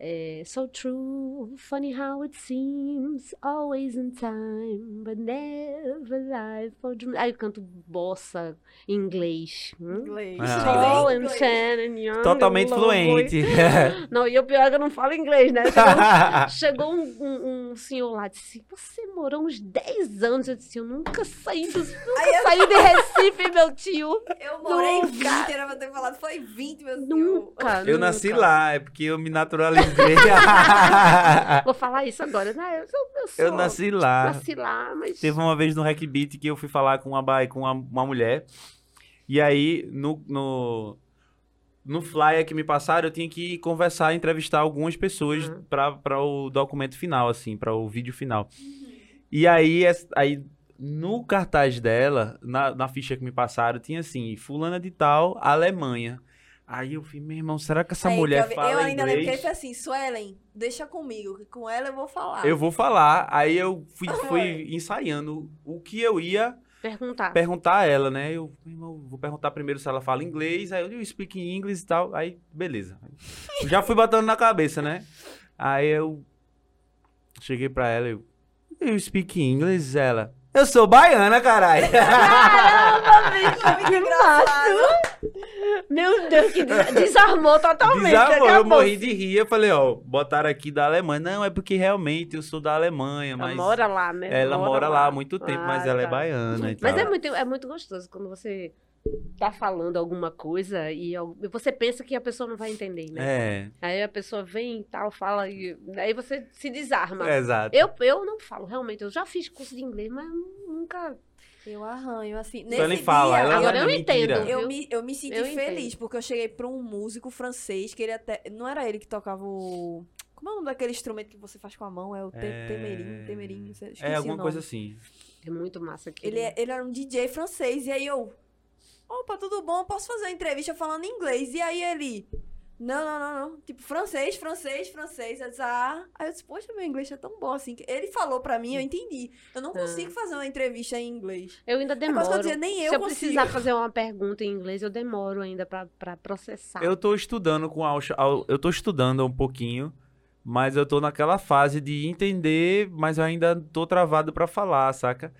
É, so true, funny how it seems, always in time, but never life for dream. Aí eu canto bossa em inglês. Hum? Inglês. Ah. Tall and and young Totalmente fluente. Não, e o pior é que eu não falo inglês, né? Chegou, chegou um, um- um senhor lá e disse: Você morou uns 10 anos. Eu disse: Eu nunca saí, do, nunca eu, saí de Recife, meu tio. eu morei Nunca. 20, era pra ter falado, foi 20, meu Deus. Nunca. Eu nasci lá, é porque eu me naturalizei. Vou falar isso agora. né? Eu, sou, eu, sou, eu nasci lá. nasci lá, mas. Teve uma vez no Hack Beat que eu fui falar com uma, com uma, uma mulher. E aí, no, no, no flyer que me passaram, eu tinha que conversar, entrevistar algumas pessoas Uhum. para o documento final, assim, para o vídeo final. E aí, aí, no cartaz dela, na, na ficha que me passaram, tinha assim, fulana de tal, Alemanha. Aí eu falei, meu irmão, será que essa Aí, mulher eu, fala eu ainda lembro que ele inglês? fez assim, Suelen, deixa comigo, que com ela eu vou falar. Eu vou falar. Aí eu fui, fui ensaiando o que eu ia Perguntar. perguntar a ela, né? Eu, meu irmão, vou perguntar primeiro se ela fala inglês, aí eu, eu speak inglês e tal, aí beleza. Já fui botando na cabeça, né? Aí eu cheguei pra ela, eu, eu speak inglês, ela, eu sou baiana, caralho. Caramba, bicho, Foi que engraçado. Meu Deus, que des- desarmou totalmente. Desarmou, eu morri de rir, eu falei, ó, botaram aqui da Alemanha. Não, é porque realmente eu sou da Alemanha, Ela mas mora lá, né? ela mora lá há muito tempo, mas Ah, ela é tá. baiana e Mas tal. é muito, é muito gostoso quando você tá falando alguma coisa e e você pensa que a pessoa não vai entender, né? É, Aí a pessoa vem e tal, fala, e aí você se desarma. é, exato. Eu, eu não falo, realmente. Eu já fiz curso de inglês, mas nunca. Eu arranho, assim. Nesse fala, dia, ela Agora não é eu mentira. entendo. Eu me, eu me senti Eu feliz, entendo. porque eu cheguei pra um músico francês que ele até. Não era ele que tocava o. Como é o nome daquele instrumento que você faz com a mão? É o te- É. temerim, temerim, não É o alguma nome. coisa assim. É muito massa aqui. Ele, é- ele era um DJ francês, e aí eu. Opa, tudo bom? Posso fazer uma entrevista falando inglês? E aí ele. Não, não, não, não. Tipo, francês, francês, francês. Eu disse, ah. Aí eu disse, poxa, meu inglês é tão bom assim. que Ele falou pra mim, eu entendi. Eu não Ah. consigo fazer uma entrevista em inglês. Eu ainda É quase que eu demoro. dizia, nem eu Se eu consigo. precisar fazer uma pergunta em inglês, eu demoro ainda pra, pra processar. Eu tô estudando com a eu tô estudando um pouquinho, mas eu tô naquela fase de entender, mas eu ainda tô travado pra falar, saca?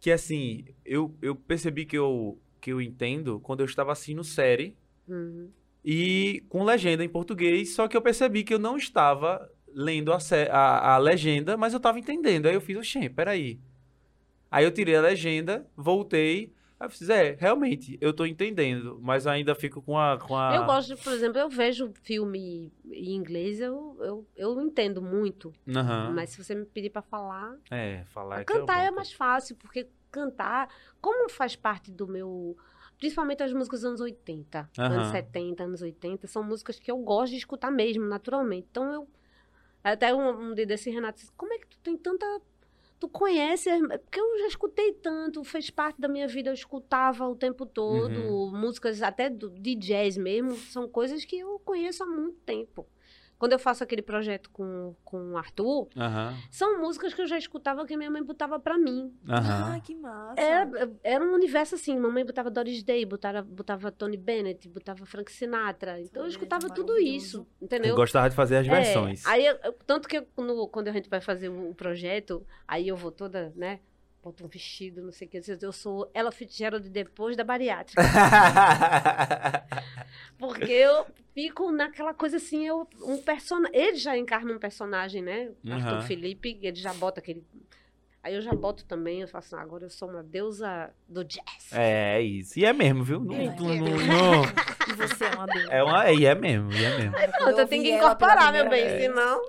Que assim, eu, eu percebi que eu que eu entendo quando eu estava assistindo série Uhum. E com legenda em português, só que eu percebi que eu não estava lendo a, a, a legenda, mas eu estava entendendo. Aí eu fiz, oxê, peraí. Aí eu tirei a legenda, voltei, aí eu fiz, é, realmente, eu tô entendendo, mas ainda fico com a... Com a... Eu gosto, de, por exemplo, eu vejo filme em inglês, eu, eu, eu entendo muito. Aham. Mas se você me pedir pra falar, É, falar é cantar é, é mais fácil, porque cantar, como faz parte do meu. Principalmente as músicas dos anos 80, anos Aham. 70, anos 80, são músicas que eu gosto de escutar mesmo, naturalmente. Então eu. Até um, um dia desse Renato disse: Como é que tu tem tanta. Tu conhece, porque eu já escutei tanto, fez parte da minha vida, eu escutava o tempo todo, Uhum. músicas até do, de jazz mesmo, são coisas que eu conheço há muito tempo. Quando eu faço aquele projeto com, com o Arthur, Aham. são músicas que eu já escutava que minha mãe botava pra mim. Aham. Ai, que massa. Era, era um universo assim, mamãe botava Doris Day, botava, botava Tony Bennett, botava Frank Sinatra. Então eu Tony escutava tudo isso, Eu entendeu? gostava de fazer as É, versões. aí, eu- eu- tanto que eu- quando, quando a gente vai fazer o, o projeto, aí eu vou toda, né? Boto um vestido, não sei o que. Eu sou Ella Fitzgerald depois da bariátrica. Porque eu fico naquela coisa assim, eu, um personagem. Ele já encarna um personagem, né? Arthur Aham. Felipe, ele já bota aquele. Aí eu já boto também, eu falo assim, agora eu sou uma deusa do jazz. é isso. E é mesmo, viu? Não- É. não- não- não- E você é uma deusa. É uma, e é mesmo, e é mesmo. Pronto, eu tenho que incorporar, meu bem, senão.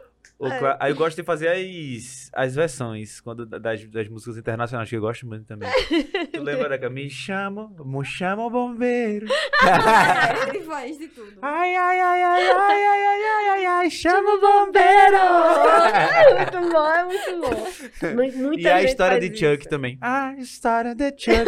É. Aí eu gosto de fazer as, as versões quando, das, das músicas internacionais, que eu gosto muito também. tu lembra daquela? Me chama, me chama o bombeiro. É, ele faz de tudo. Ai, ai, ai, ai, ai, ai, ai, ai, ai, ai, chama o bombeiro. É muito bom, é muito bom. Mu- Muita e a história de Chuck isso. também. A história de Chuck.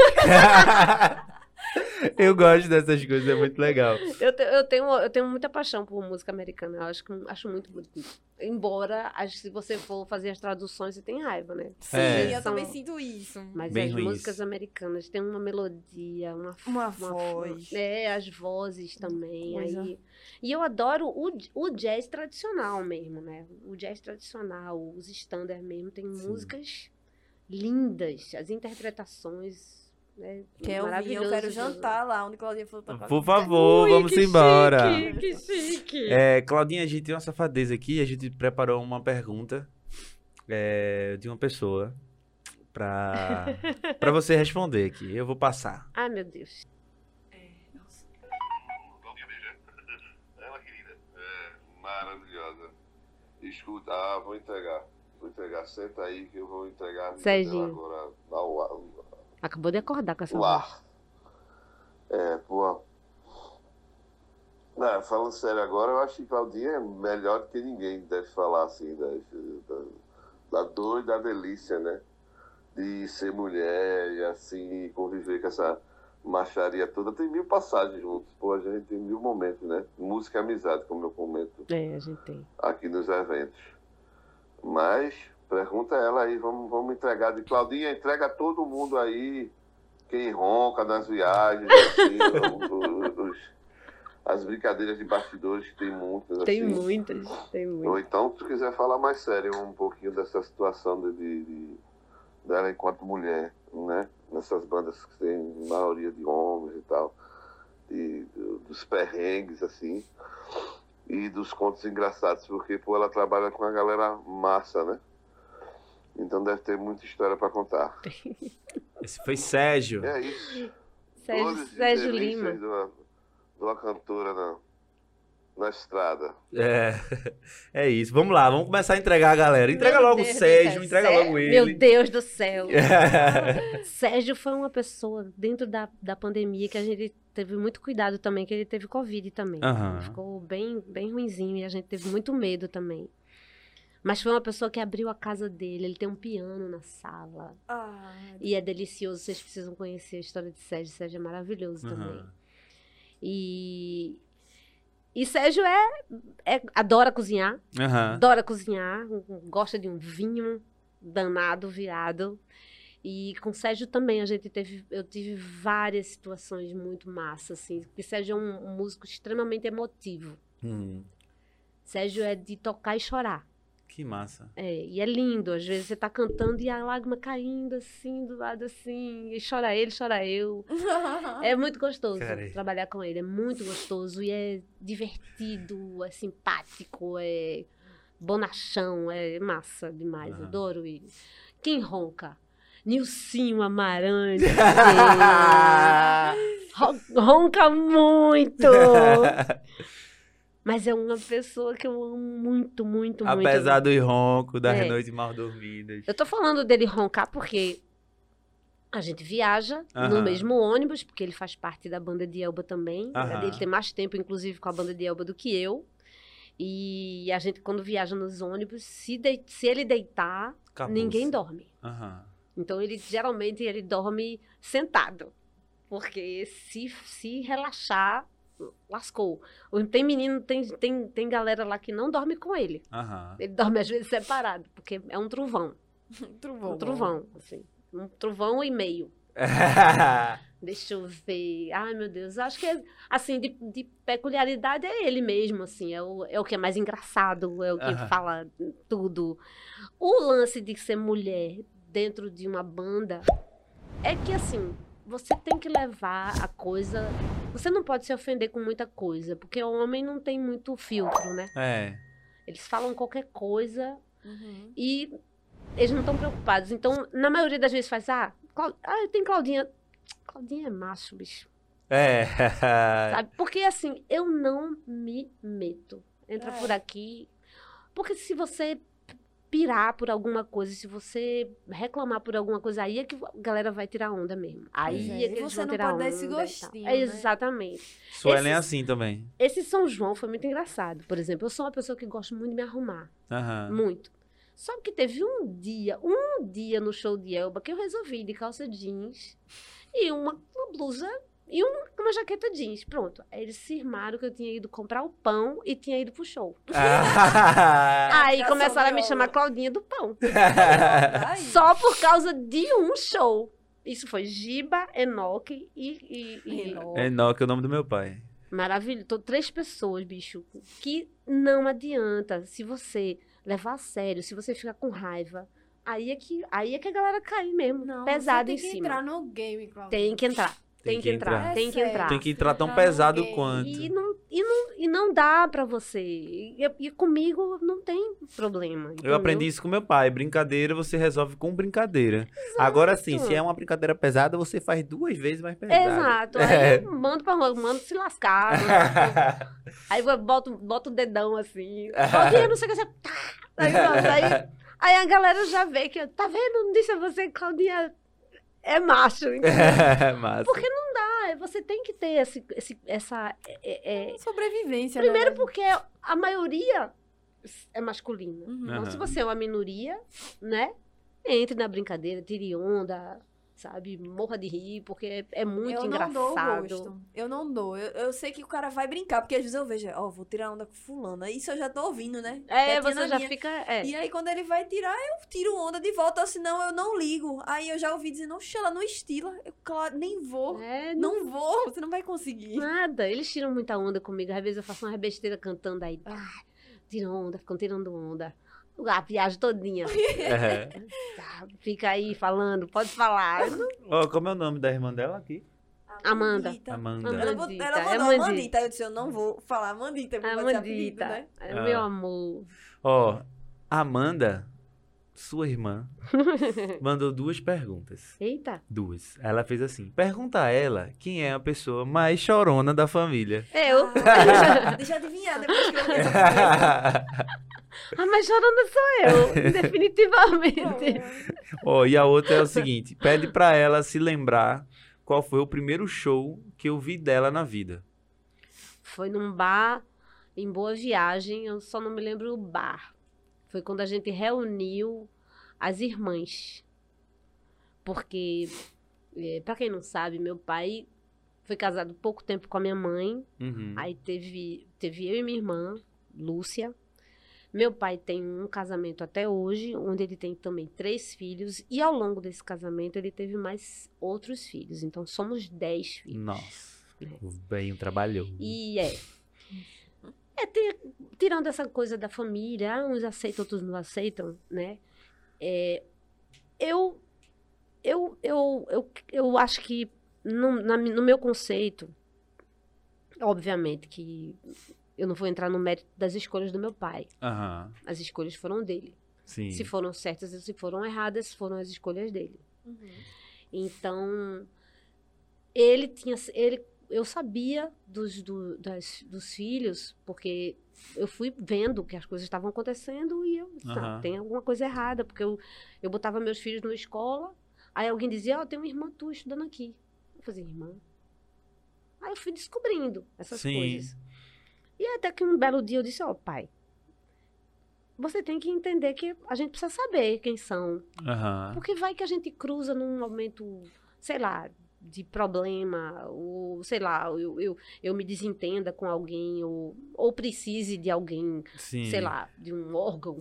eu gosto dessas coisas, é muito legal. Eu, te- eu, tenho, eu tenho muita paixão por música americana. Eu acho, que- acho muito bonito. Embora, acho que se você for fazer as traduções, você tem raiva, né? Sim, É. eu São- também sinto isso. Mas Bem as ruins. músicas americanas têm uma melodia, uma, Uma voz. É, as vozes também. Coisa. Aí. E eu adoro o, o jazz tradicional mesmo, né? O jazz tradicional, os standards mesmo, tem Sim. músicas lindas, as interpretações. Né? Quer ouvir? Eu quero jantar lá onde Claudinha falou pra Por favor, Ui, vamos que embora. chique, que chique. É, Claudinha, a gente tem uma safadeza aqui. A gente preparou uma pergunta é, de uma pessoa pra, pra você responder aqui. Eu vou passar. Ai, meu Deus. É uma querida. É maravilhosa. Escuta, ah, vou entregar. Vou entregar. Senta aí que eu vou entregar. Serginho. Agora, UAR. Acabou de acordar com essa voz. Lar. É, pô. Não, falando sério agora, eu acho que Claudinha é melhor do que ninguém deve falar assim da, da, da dor e da delícia, né? De ser mulher e assim, conviver com essa macharia toda. Tem mil passagens juntos, pô, a gente tem mil momentos, né? Música e amizade, como eu comento É, a gente tem. aqui nos eventos. Mas, pergunta ela aí, vamos, vamos entregar de Claudinha, entrega todo mundo aí, quem ronca nas viagens, assim, os- os- as brincadeiras de bastidores que tem muitas. Tem assim. muitas, tem Ou muitas. então, se tu quiser falar mais sério um pouquinho dessa situação de, de- de- dela enquanto mulher, né? Nessas bandas que tem maioria de homens e tal, e do- dos perrengues, assim, e dos contos engraçados, porque, pô, ela trabalha com a galera massa, né? Então deve ter muita história para contar. Esse foi Sérgio. É isso. Sérgio, Sérgio Lima. De uma, de uma cantora na, na estrada. É, é isso. Vamos lá, vamos começar a entregar a galera. Entrega Meu logo o Deus do Sérgio, entrega Sé- logo ele. Meu Deus do céu. Sérgio foi uma pessoa dentro da, da pandemia que a gente teve muito cuidado também, que ele teve Covid também. Aham. Ficou bem, bem ruinzinho e a gente teve muito medo também. Mas foi uma pessoa que abriu a casa dele, ele tem um piano na sala. Ah, E é delicioso, vocês precisam conhecer a história de Sérgio. Sérgio é maravilhoso também. E, e Sérgio é, é- adora cozinhar, adora cozinhar, gosta de um vinho danado, virado. E com Sérgio também a gente teve, eu tive várias situações muito massas, assim, porque Sérgio é um, um músico extremamente emotivo. Hum, Sérgio é de tocar e chorar. Que massa. É, e é lindo, às vezes você tá cantando e a lágrima caindo assim, do lado assim, e chora ele, chora eu. É muito gostoso Cara. trabalhar com ele, é muito gostoso e é divertido, é simpático, é bonachão, é massa demais, Aham. adoro ele. Quem ronca? Nilcinho Amarante. Ron- ronca muito! Mas é uma pessoa que eu amo muito, muito, muito. Apesar do ronco, das É. noites mal dormidas. Eu tô falando dele roncar porque a gente viaja no Aham. mesmo ônibus, porque ele faz parte da banda de Elba também. Aham. Ele tem mais tempo, inclusive, com a banda de Elba do que eu. E a gente, quando viaja nos ônibus, se, dei- se ele deitar, ninguém dorme. Aham. Então, ele geralmente ele dorme sentado. Porque se, se relaxar, lascou. Ou Tem menino, tem, tem, tem galera lá que não dorme com ele. Aham. Ele dorme às vezes separado, porque é um trovão. Trovão. Um trovão, assim. Um trovão e meio. Deixa eu ver. Ai, meu Deus. Acho que, é, assim, de, de peculiaridade é ele mesmo, assim. É o, é o que é mais engraçado, é o que Aham. fala tudo. O lance de ser mulher dentro de uma banda é que, assim, você tem que levar a coisa... Você não pode se ofender com muita coisa, porque o homem não tem muito filtro, né? é. Eles falam qualquer coisa Uhum. e eles não estão preocupados. Então, na maioria das vezes faz, ah, Clau... ah tem Claudinha. Claudinha é macho, bicho. É. Sabe? Porque assim, eu não me meto. Entra É. por aqui. Porque se você pirar por alguma coisa, se você reclamar por alguma coisa, aí é que a galera vai tirar onda mesmo. Aí é, é, que eles você vão não tirar pode onda. dar esse e tal. gostinho, É, né? Exatamente. Suelen é assim também. Esse São João foi muito engraçado. Por exemplo, eu sou uma pessoa que gosta muito de me arrumar. Aham. Muito. Só que teve um dia, um dia no show de Elba que eu resolvi ir de calça jeans e uma, uma blusa e uma, uma jaqueta jeans. Pronto. Aí eles cismaram que eu tinha ido comprar o pão e tinha ido pro show. Ah. Aí começaram a me chamar. Claudinha do Pão. Só por causa de um show. Isso foi Giba, Enoque e. e, e... Enoque. Enoque é o nome do meu pai. Maravilhoso. Tô três pessoas, bicho, que não adianta. Se você levar a sério, se você ficar com raiva, aí é que, aí é que a galera cai mesmo. Não, pesado você em tem que cima. entrar no game, Cláudia. Tem que entrar. Tem, que entrar. entrar. Tem que É entrar. Tem que entrar tão pesado game. quanto. E não, e, não, e não dá pra você. E, e comigo não tem problema. Eu entendeu? aprendi isso com meu pai. Brincadeira você resolve com brincadeira. Agora sim, se é uma brincadeira pesada, você faz duas vezes mais pesada. Exato. Aí É. eu mando pra rua, mando se lascar. mando- aí eu boto, boto o dedão assim. Claudinha, não sei o que. Você... Aí, pronto, aí, aí a galera já vê que, tá vendo? Não disse a você Claudinha é macho. entendeu? Massa. Porque Ah, você tem que ter esse, esse- essa. é- é- Sobrevivência, Primeiro né? porque a maioria é masculina. Uhum. Então, se você é uma minoria, né? Entre na brincadeira, tire onda, sabe? Morra de rir, porque é, muito eu engraçado. não dou. Eu não dou. Eu, eu sei que o cara vai brincar, porque às vezes eu vejo, ó, vou tirar onda com fulana. Isso eu já tô ouvindo, né? É, você já minha. fica. É. E aí, quando ele vai tirar, eu tiro onda de volta, senão eu não ligo. Aí eu já ouvi dizendo, oxe, ela não estila. Eu, claro, nem vou. É, não Não vou, você não vai conseguir. nada. Eles tiram muita onda comigo. Às vezes eu faço uma besteira cantando aí. Ah. Tiram onda, ficam tirando onda. A viagem todinha. É. Tá, Fica aí falando, pode falar. Ó, como é o nome da irmã dela aqui? Amanda. Amandita. Amanda. Ela, Amandita, ela é mandou Amandita. Amandita. Aí eu disse, eu não vou falar Amandita, ser apelido, Amandita. né? É Ah. meu amor. Ó, Amanda, sua irmã, mandou duas perguntas. Eita. Duas. Ela fez assim: pergunta a ela quem é a pessoa mais chorona da família. Eu. Ah, deixa eu adivinhar depois que eu Ah, mas chorando sou eu, definitivamente. Ó, e a outra é o seguinte: pede pra ela se lembrar qual foi o primeiro show que eu vi dela na vida. Foi num bar em Boa Viagem, eu só não me lembro o bar. Foi quando a gente reuniu as irmãs. Porque, eh, pra quem não sabe, meu pai foi casado pouco tempo com a minha mãe. Uhum. Aí teve, teve eu e minha irmã, Lúcia. Meu pai tem um casamento até hoje, onde ele tem também três filhos. E ao longo desse casamento, ele teve mais outros filhos. Então, somos dez filhos. Nossa, É. o bem trabalhou. E é. É, ter- tirando essa coisa da família, ah, uns aceitam, outros não aceitam, né? É, eu, eu, eu, eu, eu acho que, no, na no meu conceito, obviamente que eu não vou entrar no mérito das escolhas do meu pai. Aham, As escolhas foram dele. sim. Se foram certas ou se foram erradas, foram as escolhas dele. Uhum. Então, ele tinha. Ele, eu sabia dos, do- das- dos filhos, porque eu fui vendo que as coisas estavam acontecendo e eu "Não, Aham. tem alguma coisa errada, porque eu, eu botava meus filhos numa escola, aí alguém dizia, ó, tem uma irmã tua estudando aqui. Eu fazia, irmã. Aí eu fui descobrindo essas Sim. coisas. E até que um belo dia eu disse, ó, pai, você tem que entender que a gente precisa saber quem são, Aham. porque vai que a gente cruza num momento, sei lá, de problema, ou sei lá, eu, eu, eu me desentenda com alguém, ou, ou precise de alguém, Sim. sei lá, de um órgão,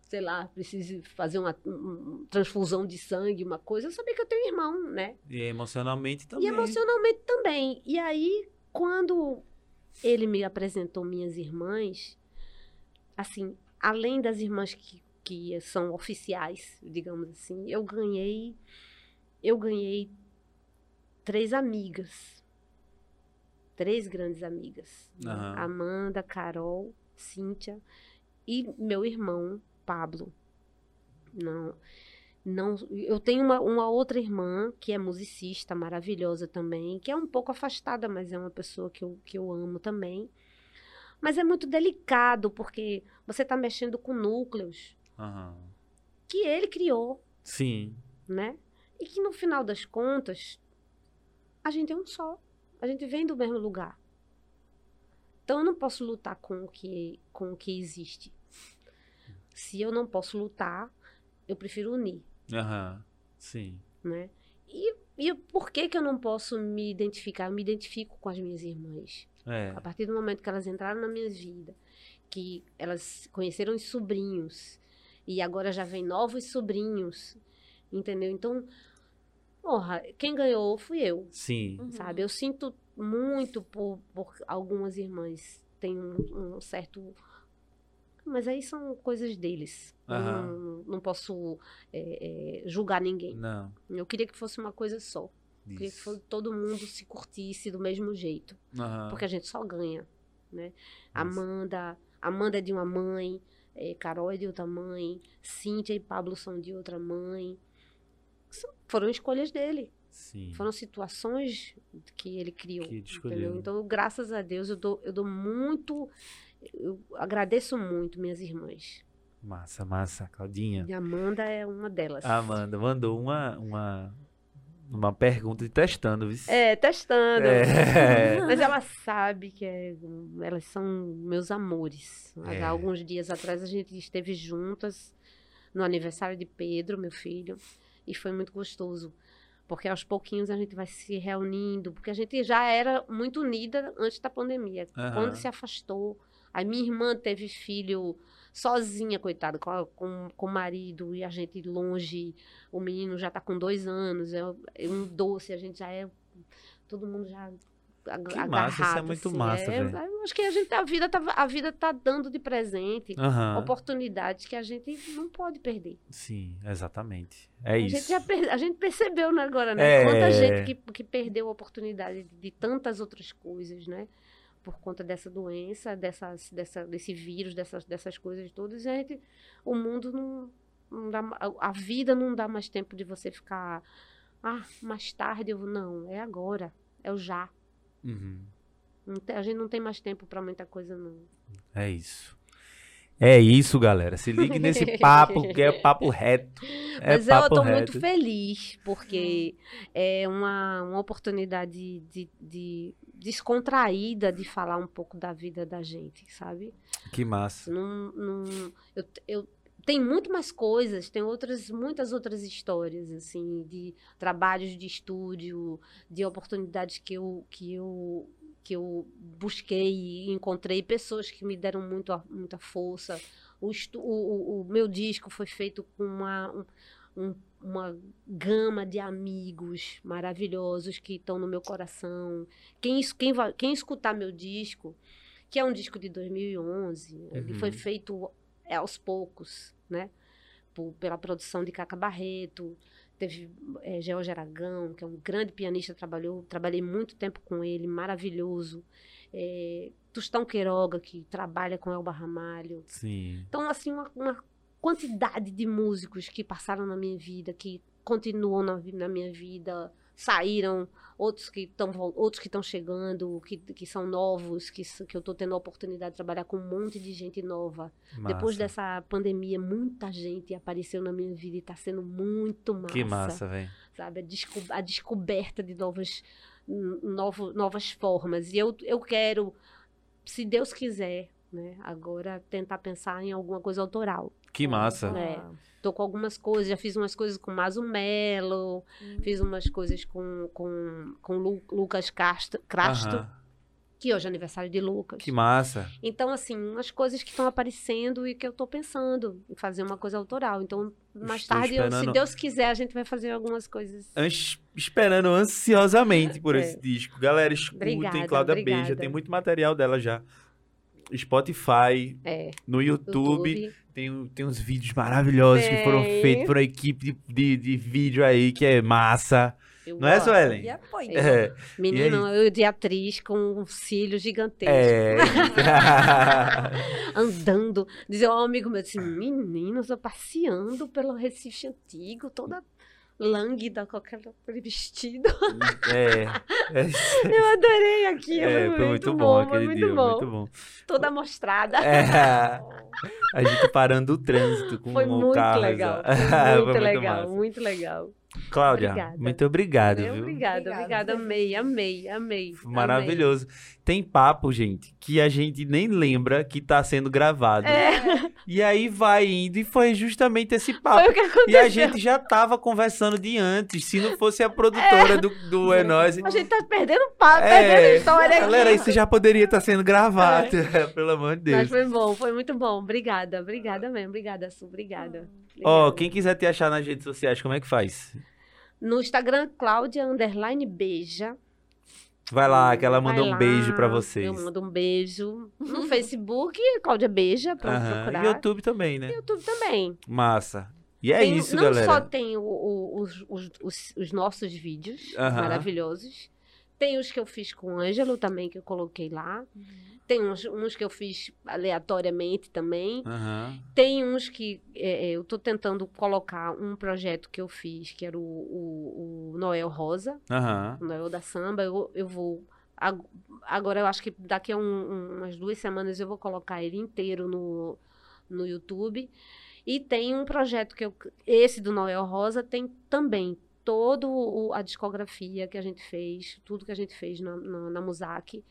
sei lá, precise fazer uma, um- transfusão de sangue, uma coisa, eu sabia que eu tenho um irmão, né? E emocionalmente também. E emocionalmente também. E aí, quando ele me apresentou minhas irmãs, assim, além das irmãs que, que são oficiais, digamos assim, eu ganhei. Eu ganhei três amigas. Três grandes amigas. Aham. Amanda, Carol, Cíntia e meu irmão, Pablo. Não. Não, eu tenho uma, uma outra irmã que é musicista, maravilhosa também, que é um pouco afastada, mas é uma pessoa que eu, que eu amo também. Mas é muito delicado, porque você está mexendo com núcleos Aham. que ele criou, Sim. né? E que no final das contas, a gente é um só. A gente vem do mesmo lugar. Então eu não posso lutar com o que, com o que existe. Se eu não posso lutar, eu prefiro unir. Aham. Sim. né? E, e por que que eu não posso me identificar? Eu me identifico com as minhas irmãs. É. A partir do momento que elas entraram na minha vida, que elas conheceram os sobrinhos, e agora já vem novos sobrinhos, entendeu? Então, porra, quem ganhou fui eu, Sim. Uhum. sabe? Eu sinto muito por, por algumas irmãs. Tem um, um certo... Mas aí são coisas deles. Eu Aham. Não, não posso é, é, julgar ninguém. Não. Eu queria que fosse uma coisa só. Eu queria que Isso. fosse- todo mundo se curtisse do mesmo jeito. Aham. Porque a gente só ganha, né? Isso. Amanda, Amanda é de uma mãe, eh, Carol é de outra mãe, Cíntia e Pablo são de outra mãe. Foram escolhas dele. Sim. Foram situações que ele criou. Que entendeu? Então, graças a Deus, eu dou, eu dou muito. Eu agradeço muito minhas irmãs. Massa, massa. Claudinha. E a Amanda é uma delas. Amanda mandou uma, uma, uma pergunta de testando, viu? É, testando. É. Mas ela sabe que é- elas são meus amores. É. Há alguns dias atrás a gente esteve juntas no aniversário de Pedro, meu filho, e foi muito gostoso. Porque aos pouquinhos a gente vai se reunindo, porque a gente já era muito unida antes da pandemia. Aham. Quando se afastou, a minha irmã teve filho sozinha, coitada, com, com, com o marido, e a gente longe, o menino já tá com dois anos, é, é um doce, a gente já é. Todo mundo já. Ag- Que agarrado, massa, isso é muito assim, massa, é, eu acho que a gente a vida tá a vida tá dando de presente Aham. oportunidades que a gente não pode perder. Sim, exatamente. É a isso. gente já a gente percebeu né, agora, né? É. Quanta gente que, que perdeu a oportunidade de, tantas outras coisas, né? Por conta dessa doença, dessas, dessa, desse vírus, dessas, dessas coisas todas. E a gente, o mundo não, não dá, a vida não dá mais tempo de você ficar. Ah, mais tarde eu. Não, é agora. É o já. Uhum. Tem- a gente não tem mais tempo para muita coisa, não. É isso. É isso, galera. Se ligue nesse papo, que é papo reto. É Mas eu papo estou reto. muito feliz, porque é uma, uma oportunidade de, de descontraída de falar um pouco da vida da gente, sabe? Que massa. Não, não, eu, eu, tem muito mais coisas, tem outras, muitas outras histórias, assim, de trabalhos de estúdio, de oportunidades que eu, que eu, que eu busquei e encontrei, pessoas que me deram muito, muita força. O, estu- o, o- o meu disco foi feito com uma, um- um- uma gama de amigos maravilhosos que estão no meu coração. Quem, quem, quem escutar meu disco, que é um disco de 2011, ele foi Uhum. feito aos poucos, né? Por- pela produção de Caca Barreto. Teve é, George Aragão, que é um grande pianista, trabalhou, trabalhei muito tempo com ele, maravilhoso. É, Tostão Queiroga, que trabalha com Elba Ramalho. Sim. Então, assim, uma, uma quantidade de músicos que passaram na minha vida, que continuam na, na minha vida, saíram, outros que estão outros que estão chegando, que, que são novos, que, que eu estou tendo a oportunidade de trabalhar com um monte de gente nova. Depois Massa. dessa pandemia, muita gente apareceu na minha vida e está sendo muito massa. Que massa, velho. Sabe? A, desco- a descoberta de novas, novo, novas formas. E eu, eu quero, se Deus quiser, né? Agora tentar pensar em alguma coisa autoral. Que massa. É. Tô com algumas coisas, já fiz umas coisas com Mazo Melo, Hum. fiz umas coisas com, com, com Lu- Lucas Castro, Crasto, que hoje é aniversário de Lucas. Que massa. Então, assim, umas coisas que estão aparecendo e que eu tô pensando em fazer uma coisa autoral. Então, mais Estou tarde, eu- se esperando- Deus quiser, a gente vai fazer algumas coisas. Esperando ansiosamente por É. esse disco. Galera, escutem Obrigada, Cláudia obrigada. Beija. Tem muito material dela já. Spotify, É, no YouTube. YouTube. Tem, tem uns vídeos maravilhosos que foram Tem. feitos por uma equipe de, de, de vídeo aí, que é massa. Eu Não é. Suelen? E. É. Menino, eu de atriz com um cílio gigantesco. É. andando. Dizia um amigo meu assim: menino, eu tô passeando pelo Recife Antigo, toda lânguida com aquele vestido. é. É, Eu adorei aquilo. é, foi, muito bom, aquele foi muito dia, bom. muito bom. Toda mostrada. É, a gente parando o trânsito com Foi o muito carro. legal. exato. Foi muito legal, massa. muito legal. Cláudia, Obrigada. muito obrigado, viu? obrigada, Obrigada. obrigada. Amei, amei, amei. Maravilhoso. Tem papo, gente, que a gente nem lembra que tá sendo gravado. É, E aí vai indo, e foi justamente esse papo. foi o que aconteceu. E a gente já tava conversando de antes, se não fosse a produtora do, do É Nóis. A gente tá perdendo papo, É, perdendo história aqui. Galera, isso já poderia estar sendo gravado, pelo amor de Mas Deus. foi bom, foi muito bom. Obrigada, obrigada mesmo. Obrigada, Su, obrigada. Ó, Obrigada. quem quiser te achar nas redes sociais, como é que faz? No Instagram, Cláudia Underline Beija. Vai lá, que ela Vai manda um lá, beijo pra vocês. Eu mando um beijo. No Facebook, Cláudia Beija, pra Aham, procurar. E YouTube também, né? YouTube também. Massa. E é Tem- isso, não galera. só tem o- o- os, os, os, os nossos vídeos maravilhosos. Tem os que eu fiz com o Ângelo também, que eu coloquei lá. Tem uns, uns que eu fiz aleatoriamente também. Aham. Tem uns que é, é, eu tô tentando colocar um projeto que eu fiz, que era o, o- o Noel Rosa, Aham. o Noel da Samba. Eu, eu vou. ag- Agora eu acho que daqui a um- um- umas duas semanas eu vou colocar ele inteiro no, no YouTube. E tem um projeto que eu. Esse do Noel Rosa tem também toda a discografia que a gente fez, tudo que a gente fez na, na, na Musac.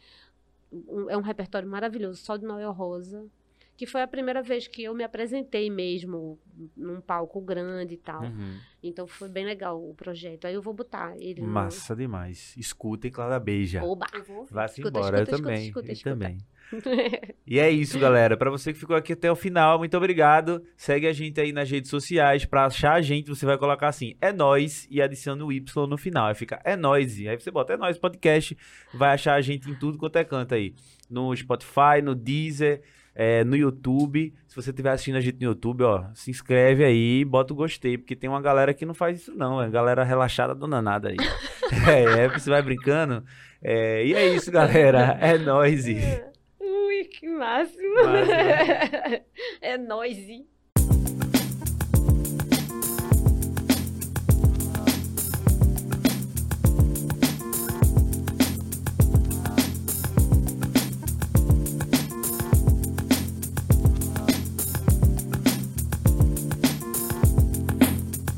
Um- é um repertório maravilhoso, só de Noel Rosa. Que foi a primeira vez que eu me apresentei mesmo num palco grande e tal. Uhum. Então foi bem legal o projeto. Aí eu vou botar ele no- Massa demais. Escutem Cláudia Beija. Oba! Vá-se Escuta, embora, escuta, eu também. escuta, eu escuta. também. E é isso, galera. Pra você que ficou aqui até o final, muito obrigado. Segue a gente aí nas redes sociais. Pra achar a gente, você vai colocar assim, é nós e adiciona o Y no final. Aí fica é nós. Aí você bota é nós podcast, vai achar a gente em tudo quanto é canto aí. No Spotify, no Deezer, é, no YouTube. Se você estiver assistindo a gente no YouTube, ó, se inscreve aí e bota o gostei, porque tem uma galera que não faz isso não, é galera relaxada do nada aí. é, é, você vai brincando. É, e é isso, galera. É nóis. que máximo! É nóis!